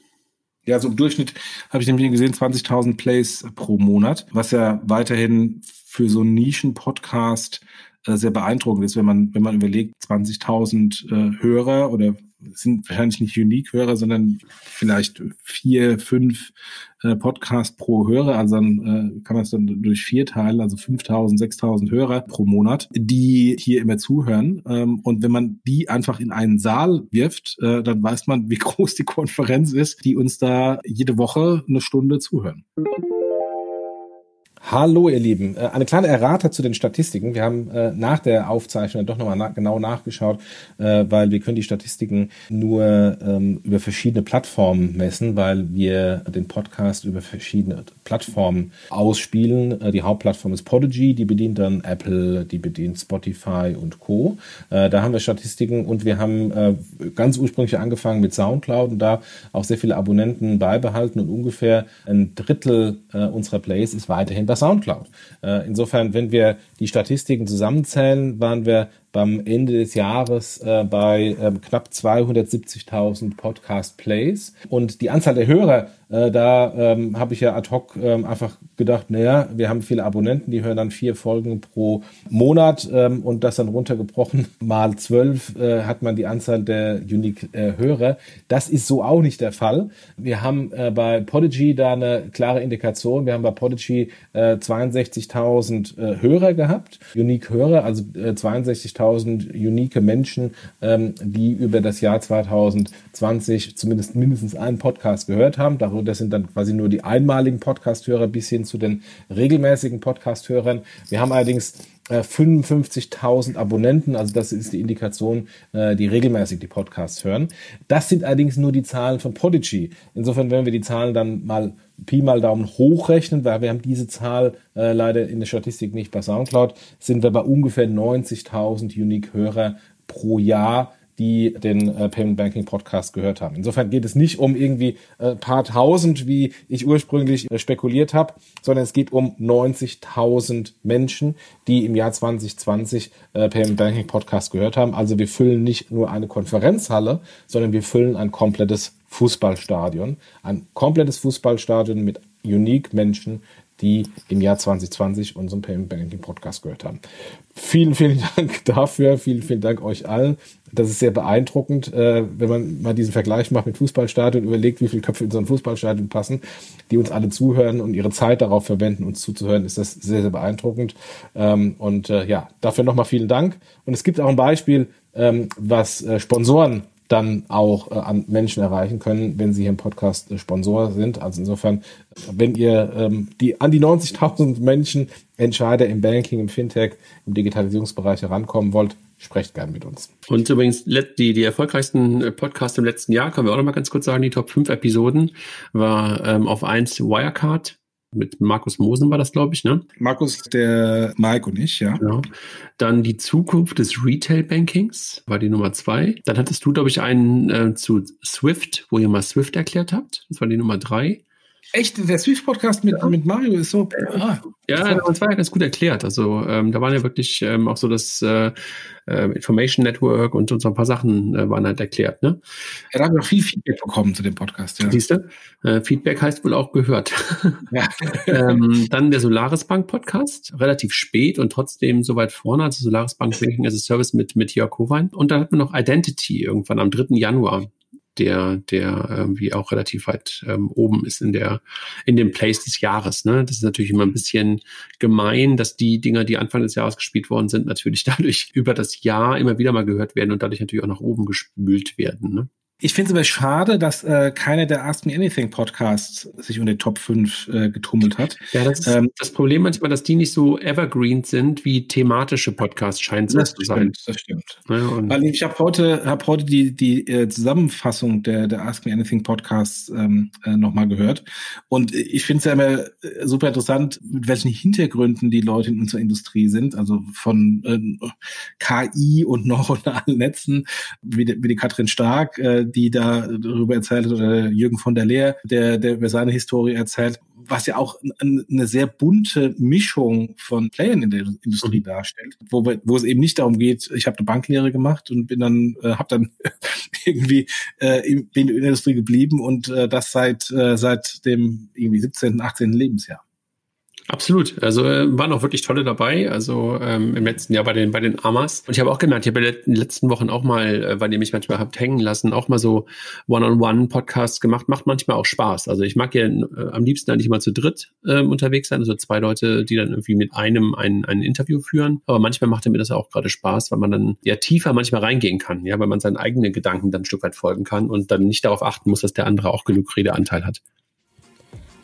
Ja, so im Durchschnitt habe ich nämlich gesehen 20.000 Plays pro Monat, was ja weiterhin für so einen Nischen-Podcast äh, sehr beeindruckend ist, wenn man, wenn man überlegt, 20.000 äh, Hörer oder sind wahrscheinlich nicht Unique-Hörer, sondern vielleicht vier, fünf äh, Podcasts pro Hörer. Also dann äh, kann man es dann durch vier teilen, also 5000, 6000 Hörer pro Monat, die hier immer zuhören. Ähm, und wenn man die einfach in einen Saal wirft, äh, dann weiß man, wie *laughs* groß die Konferenz ist, die uns da jede Woche eine Stunde zuhören. Hallo ihr Lieben, äh, eine kleine Errata zu den Statistiken. Wir haben äh, nach der Aufzeichnung doch nochmal na genau nachgeschaut, äh, weil wir können die Statistiken nur ähm, über verschiedene Plattformen messen, weil wir den Podcast über verschiedene Plattformen ausspielen. Die Hauptplattform ist Podigy, die bedient dann Apple, die bedient Spotify und Co. Da haben wir Statistiken und wir haben ganz ursprünglich angefangen mit Soundcloud und da auch sehr viele Abonnenten beibehalten und ungefähr ein Drittel unserer Plays ist weiterhin bei Soundcloud. Äh, insofern, wenn wir die Statistiken zusammenzählen, waren wir beim Ende des Jahres äh, bei ähm, knapp 270.000 Podcast-Plays. Und die Anzahl der Hörer, äh, da ähm, habe ich ja ad hoc ähm, einfach gedacht, naja, wir haben viele Abonnenten, die hören dann vier Folgen pro Monat ähm, und das dann runtergebrochen *laughs* mal zwölf äh, hat man die Anzahl der Unique-Hörer. Äh, das ist so auch nicht der Fall. Wir haben äh, bei Podigy da eine klare Indikation. Wir haben bei Podigy äh, 62.000 äh, Hörer gehabt, Unique-Hörer, also äh, 62.000 50.000 unique Menschen, ähm, die über das Jahr 2020 zumindest mindestens einen Podcast gehört haben. Darunter sind dann quasi nur die einmaligen Podcast-Hörer bis hin zu den regelmäßigen Podcast-Hörern. Wir haben allerdings 55.000 äh, Abonnenten, also das ist die Indikation, äh, die regelmäßig die Podcasts hören. Das sind allerdings nur die Zahlen von Podigy. Insofern, wenn wir die Zahlen dann mal Pi mal Daumen hochrechnen, weil wir haben diese Zahl äh, leider in der Statistik nicht bei SoundCloud, sind wir bei ungefähr 90.000 Unique-Hörer pro Jahr, die den äh, Payment Banking Podcast gehört haben. Insofern geht es nicht um irgendwie äh, paar tausend, wie ich ursprünglich äh, spekuliert habe, sondern es geht um 90.000 Menschen, die im Jahr 2020 äh, Payment Banking Podcast gehört haben. Also wir füllen nicht nur eine Konferenzhalle, sondern wir füllen ein komplettes Fußballstadion. Ein komplettes Fußballstadion mit unique Menschen, die im Jahr 2020 unseren Payment Banking Podcast gehört haben. Vielen, vielen Dank *laughs* dafür. Vielen, vielen Dank euch allen. Das ist sehr beeindruckend, äh, wenn man mal diesen Vergleich macht mit Fußballstadion, überlegt, wie viele Köpfe in so ein Fußballstadion passen, die uns alle zuhören und ihre Zeit darauf verwenden, uns zuzuhören, ist das sehr, sehr beeindruckend. Ähm, und äh, ja, dafür nochmal vielen Dank. Und es gibt auch ein Beispiel, ähm, was äh, Sponsoren dann auch äh, an Menschen erreichen können, wenn sie hier im Podcast äh, Sponsor sind. Also insofern, wenn ihr ähm, die an die 90.000 Menschen, Entscheider im Banking, im Fintech, im Digitalisierungsbereich herankommen wollt, sprecht gern mit uns. Und übrigens, die, die erfolgreichsten äh, Podcasts im letzten Jahr, können wir auch noch mal ganz kurz sagen, die Top 5 Episoden war ähm, auf 1 Wirecard, mit Markus Mosen war das, glaube ich, ne? Markus, der Mike und ich, ja. Genau. Dann die Zukunft des Retail-Bankings war die Nummer zwei. Dann hattest du, glaube ich, einen äh, zu Swift, wo ihr mal Swift erklärt habt. Das war die Nummer drei. Echt, der Swift-Podcast mit, ja. mit Mario ist so. Ah, ja, das war ja ganz gut erklärt. Also ähm, da waren ja wirklich ähm, auch so das äh, äh, Information Network und, und so ein paar Sachen äh, waren halt erklärt. Ne? Ja, da haben wir auch viel Feedback bekommen zu dem Podcast. Ja. Siehst du? Äh, Feedback heißt wohl auch gehört. Ja. *laughs* ähm, dann der Solaris Bank Podcast, relativ spät und trotzdem so weit vorne, also Solaris Bank Banking as a Service mit, mit Jörg Howein. Und dann hatten wir noch Identity irgendwann am 3. Januar der, der irgendwie auch relativ weit ähm, oben ist in der, in dem Place des Jahres. Ne? Das ist natürlich immer ein bisschen gemein, dass die Dinger, die Anfang des Jahres gespielt worden sind, natürlich *laughs* dadurch über das Jahr immer wieder mal gehört werden und dadurch natürlich auch nach oben gespült werden. Ne? Ich finde es aber schade, dass äh, keiner der Ask Me Anything Podcasts sich unter den Top 5 äh, getummelt hat. Ja, das ist ähm, das Problem manchmal, dass die nicht so evergreen sind wie thematische Podcasts, scheint so zu sein. Das stimmt. Ja, Weil ich habe heute, hab heute die, die äh, Zusammenfassung der, der Ask Me Anything Podcasts ähm, äh, nochmal gehört. Und ich finde es ja immer äh, super interessant, mit welchen Hintergründen die Leute in unserer Industrie sind. Also von äh, KI und neuronalen Netzen, wie die, wie die Katrin Stark, äh, die da darüber erzählt hat, oder Jürgen von der Leer, der, der über seine Historie erzählt, was ja auch eine sehr bunte Mischung von Playern in der Industrie mhm. darstellt, wo, wo es eben nicht darum geht, ich habe eine Banklehre gemacht und bin dann, äh, habe dann *laughs* irgendwie äh, in, in der Industrie geblieben und äh, das seit, äh, seit dem irgendwie 17., 18. Lebensjahr. Absolut. Also äh, waren auch wirklich tolle dabei. Also ähm, im letzten Jahr bei den bei den Amas. Und ich habe auch gemerkt, ich habe in den letzten Wochen auch mal, äh, weil ihr mich manchmal habt hängen lassen, auch mal so One-on-One-Podcasts gemacht. Macht manchmal auch Spaß. Also ich mag ja äh, am liebsten eigentlich mal zu dritt äh, unterwegs sein. Also zwei Leute, die dann irgendwie mit einem ein, ein Interview führen. Aber manchmal macht mir das auch gerade Spaß, weil man dann ja tiefer manchmal reingehen kann, ja, weil man seinen eigenen Gedanken dann ein Stück weit folgen kann und dann nicht darauf achten muss, dass der andere auch genug Redeanteil hat.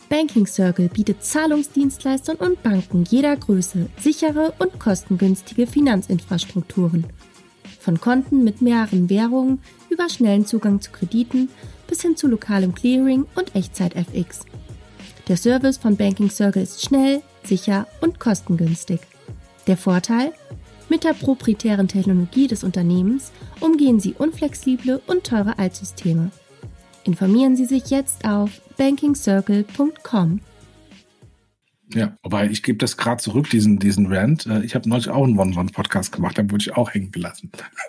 Banking Circle bietet Zahlungsdienstleistern und Banken jeder Größe sichere und kostengünstige Finanzinfrastrukturen. Von Konten mit mehreren Währungen über schnellen Zugang zu Krediten bis hin zu lokalem Clearing und Echtzeit-FX. Der Service von Banking Circle ist schnell, sicher und kostengünstig. Der Vorteil? Mit der proprietären Technologie des Unternehmens umgehen Sie unflexible und teure Altsysteme. Informieren Sie sich jetzt auf bankingcircle.com. Ja, wobei ich gebe das gerade zurück, diesen, diesen Rant. Äh, ich habe neulich auch einen One-One-Podcast gemacht, da wurde ich auch hängen gelassen. *laughs*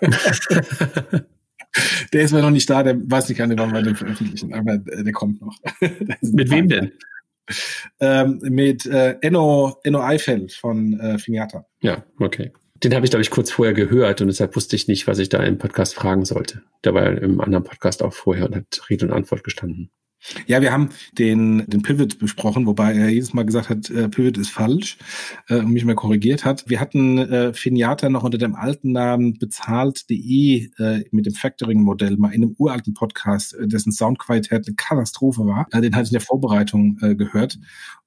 der ist mir noch nicht da, der weiß nicht, wann wir den veröffentlichen, aber der kommt noch. *laughs* Mit wem denn? Ähm, mit äh, Enno, Enno Eifeld von äh, Finiata. Ja, okay. Den habe ich, glaube ich, kurz vorher gehört und deshalb wusste ich nicht, was ich da im Podcast fragen sollte. Der war im anderen Podcast auch vorher und hat Rede und Antwort gestanden. Ja, wir haben den, den Pivot besprochen, wobei er jedes Mal gesagt hat, äh, Pivot ist falsch äh, und mich mal korrigiert hat. Wir hatten äh, Finiata noch unter dem alten Namen bezahlt.de äh, mit dem Factoring-Modell mal in einem uralten Podcast, äh, dessen Soundqualität eine Katastrophe war. Äh, den hatte ich in der Vorbereitung äh, gehört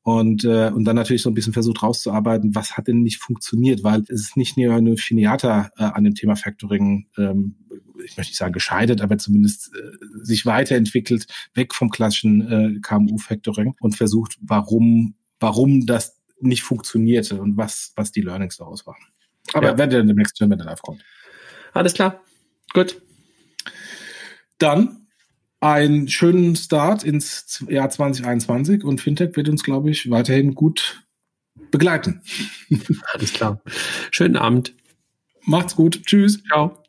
und, äh, und dann natürlich so ein bisschen versucht rauszuarbeiten, was hat denn nicht funktioniert, weil es ist nicht nur eine Finiata äh, an dem Thema Factoring ähm, ich möchte nicht sagen gescheitert, aber zumindest äh, sich weiterentwickelt, weg vom klassischen äh, KMU-Factoring und versucht, warum, warum das nicht funktionierte und was, was die Learnings daraus waren. Aber ja. werdet ihr demnächst hören, wenn der live kommt. Alles klar. Gut. Dann einen schönen Start ins Jahr 2021 und Fintech wird uns, glaube ich, weiterhin gut begleiten. *laughs* Alles klar. Schönen Abend. Macht's gut. Tschüss. Ciao.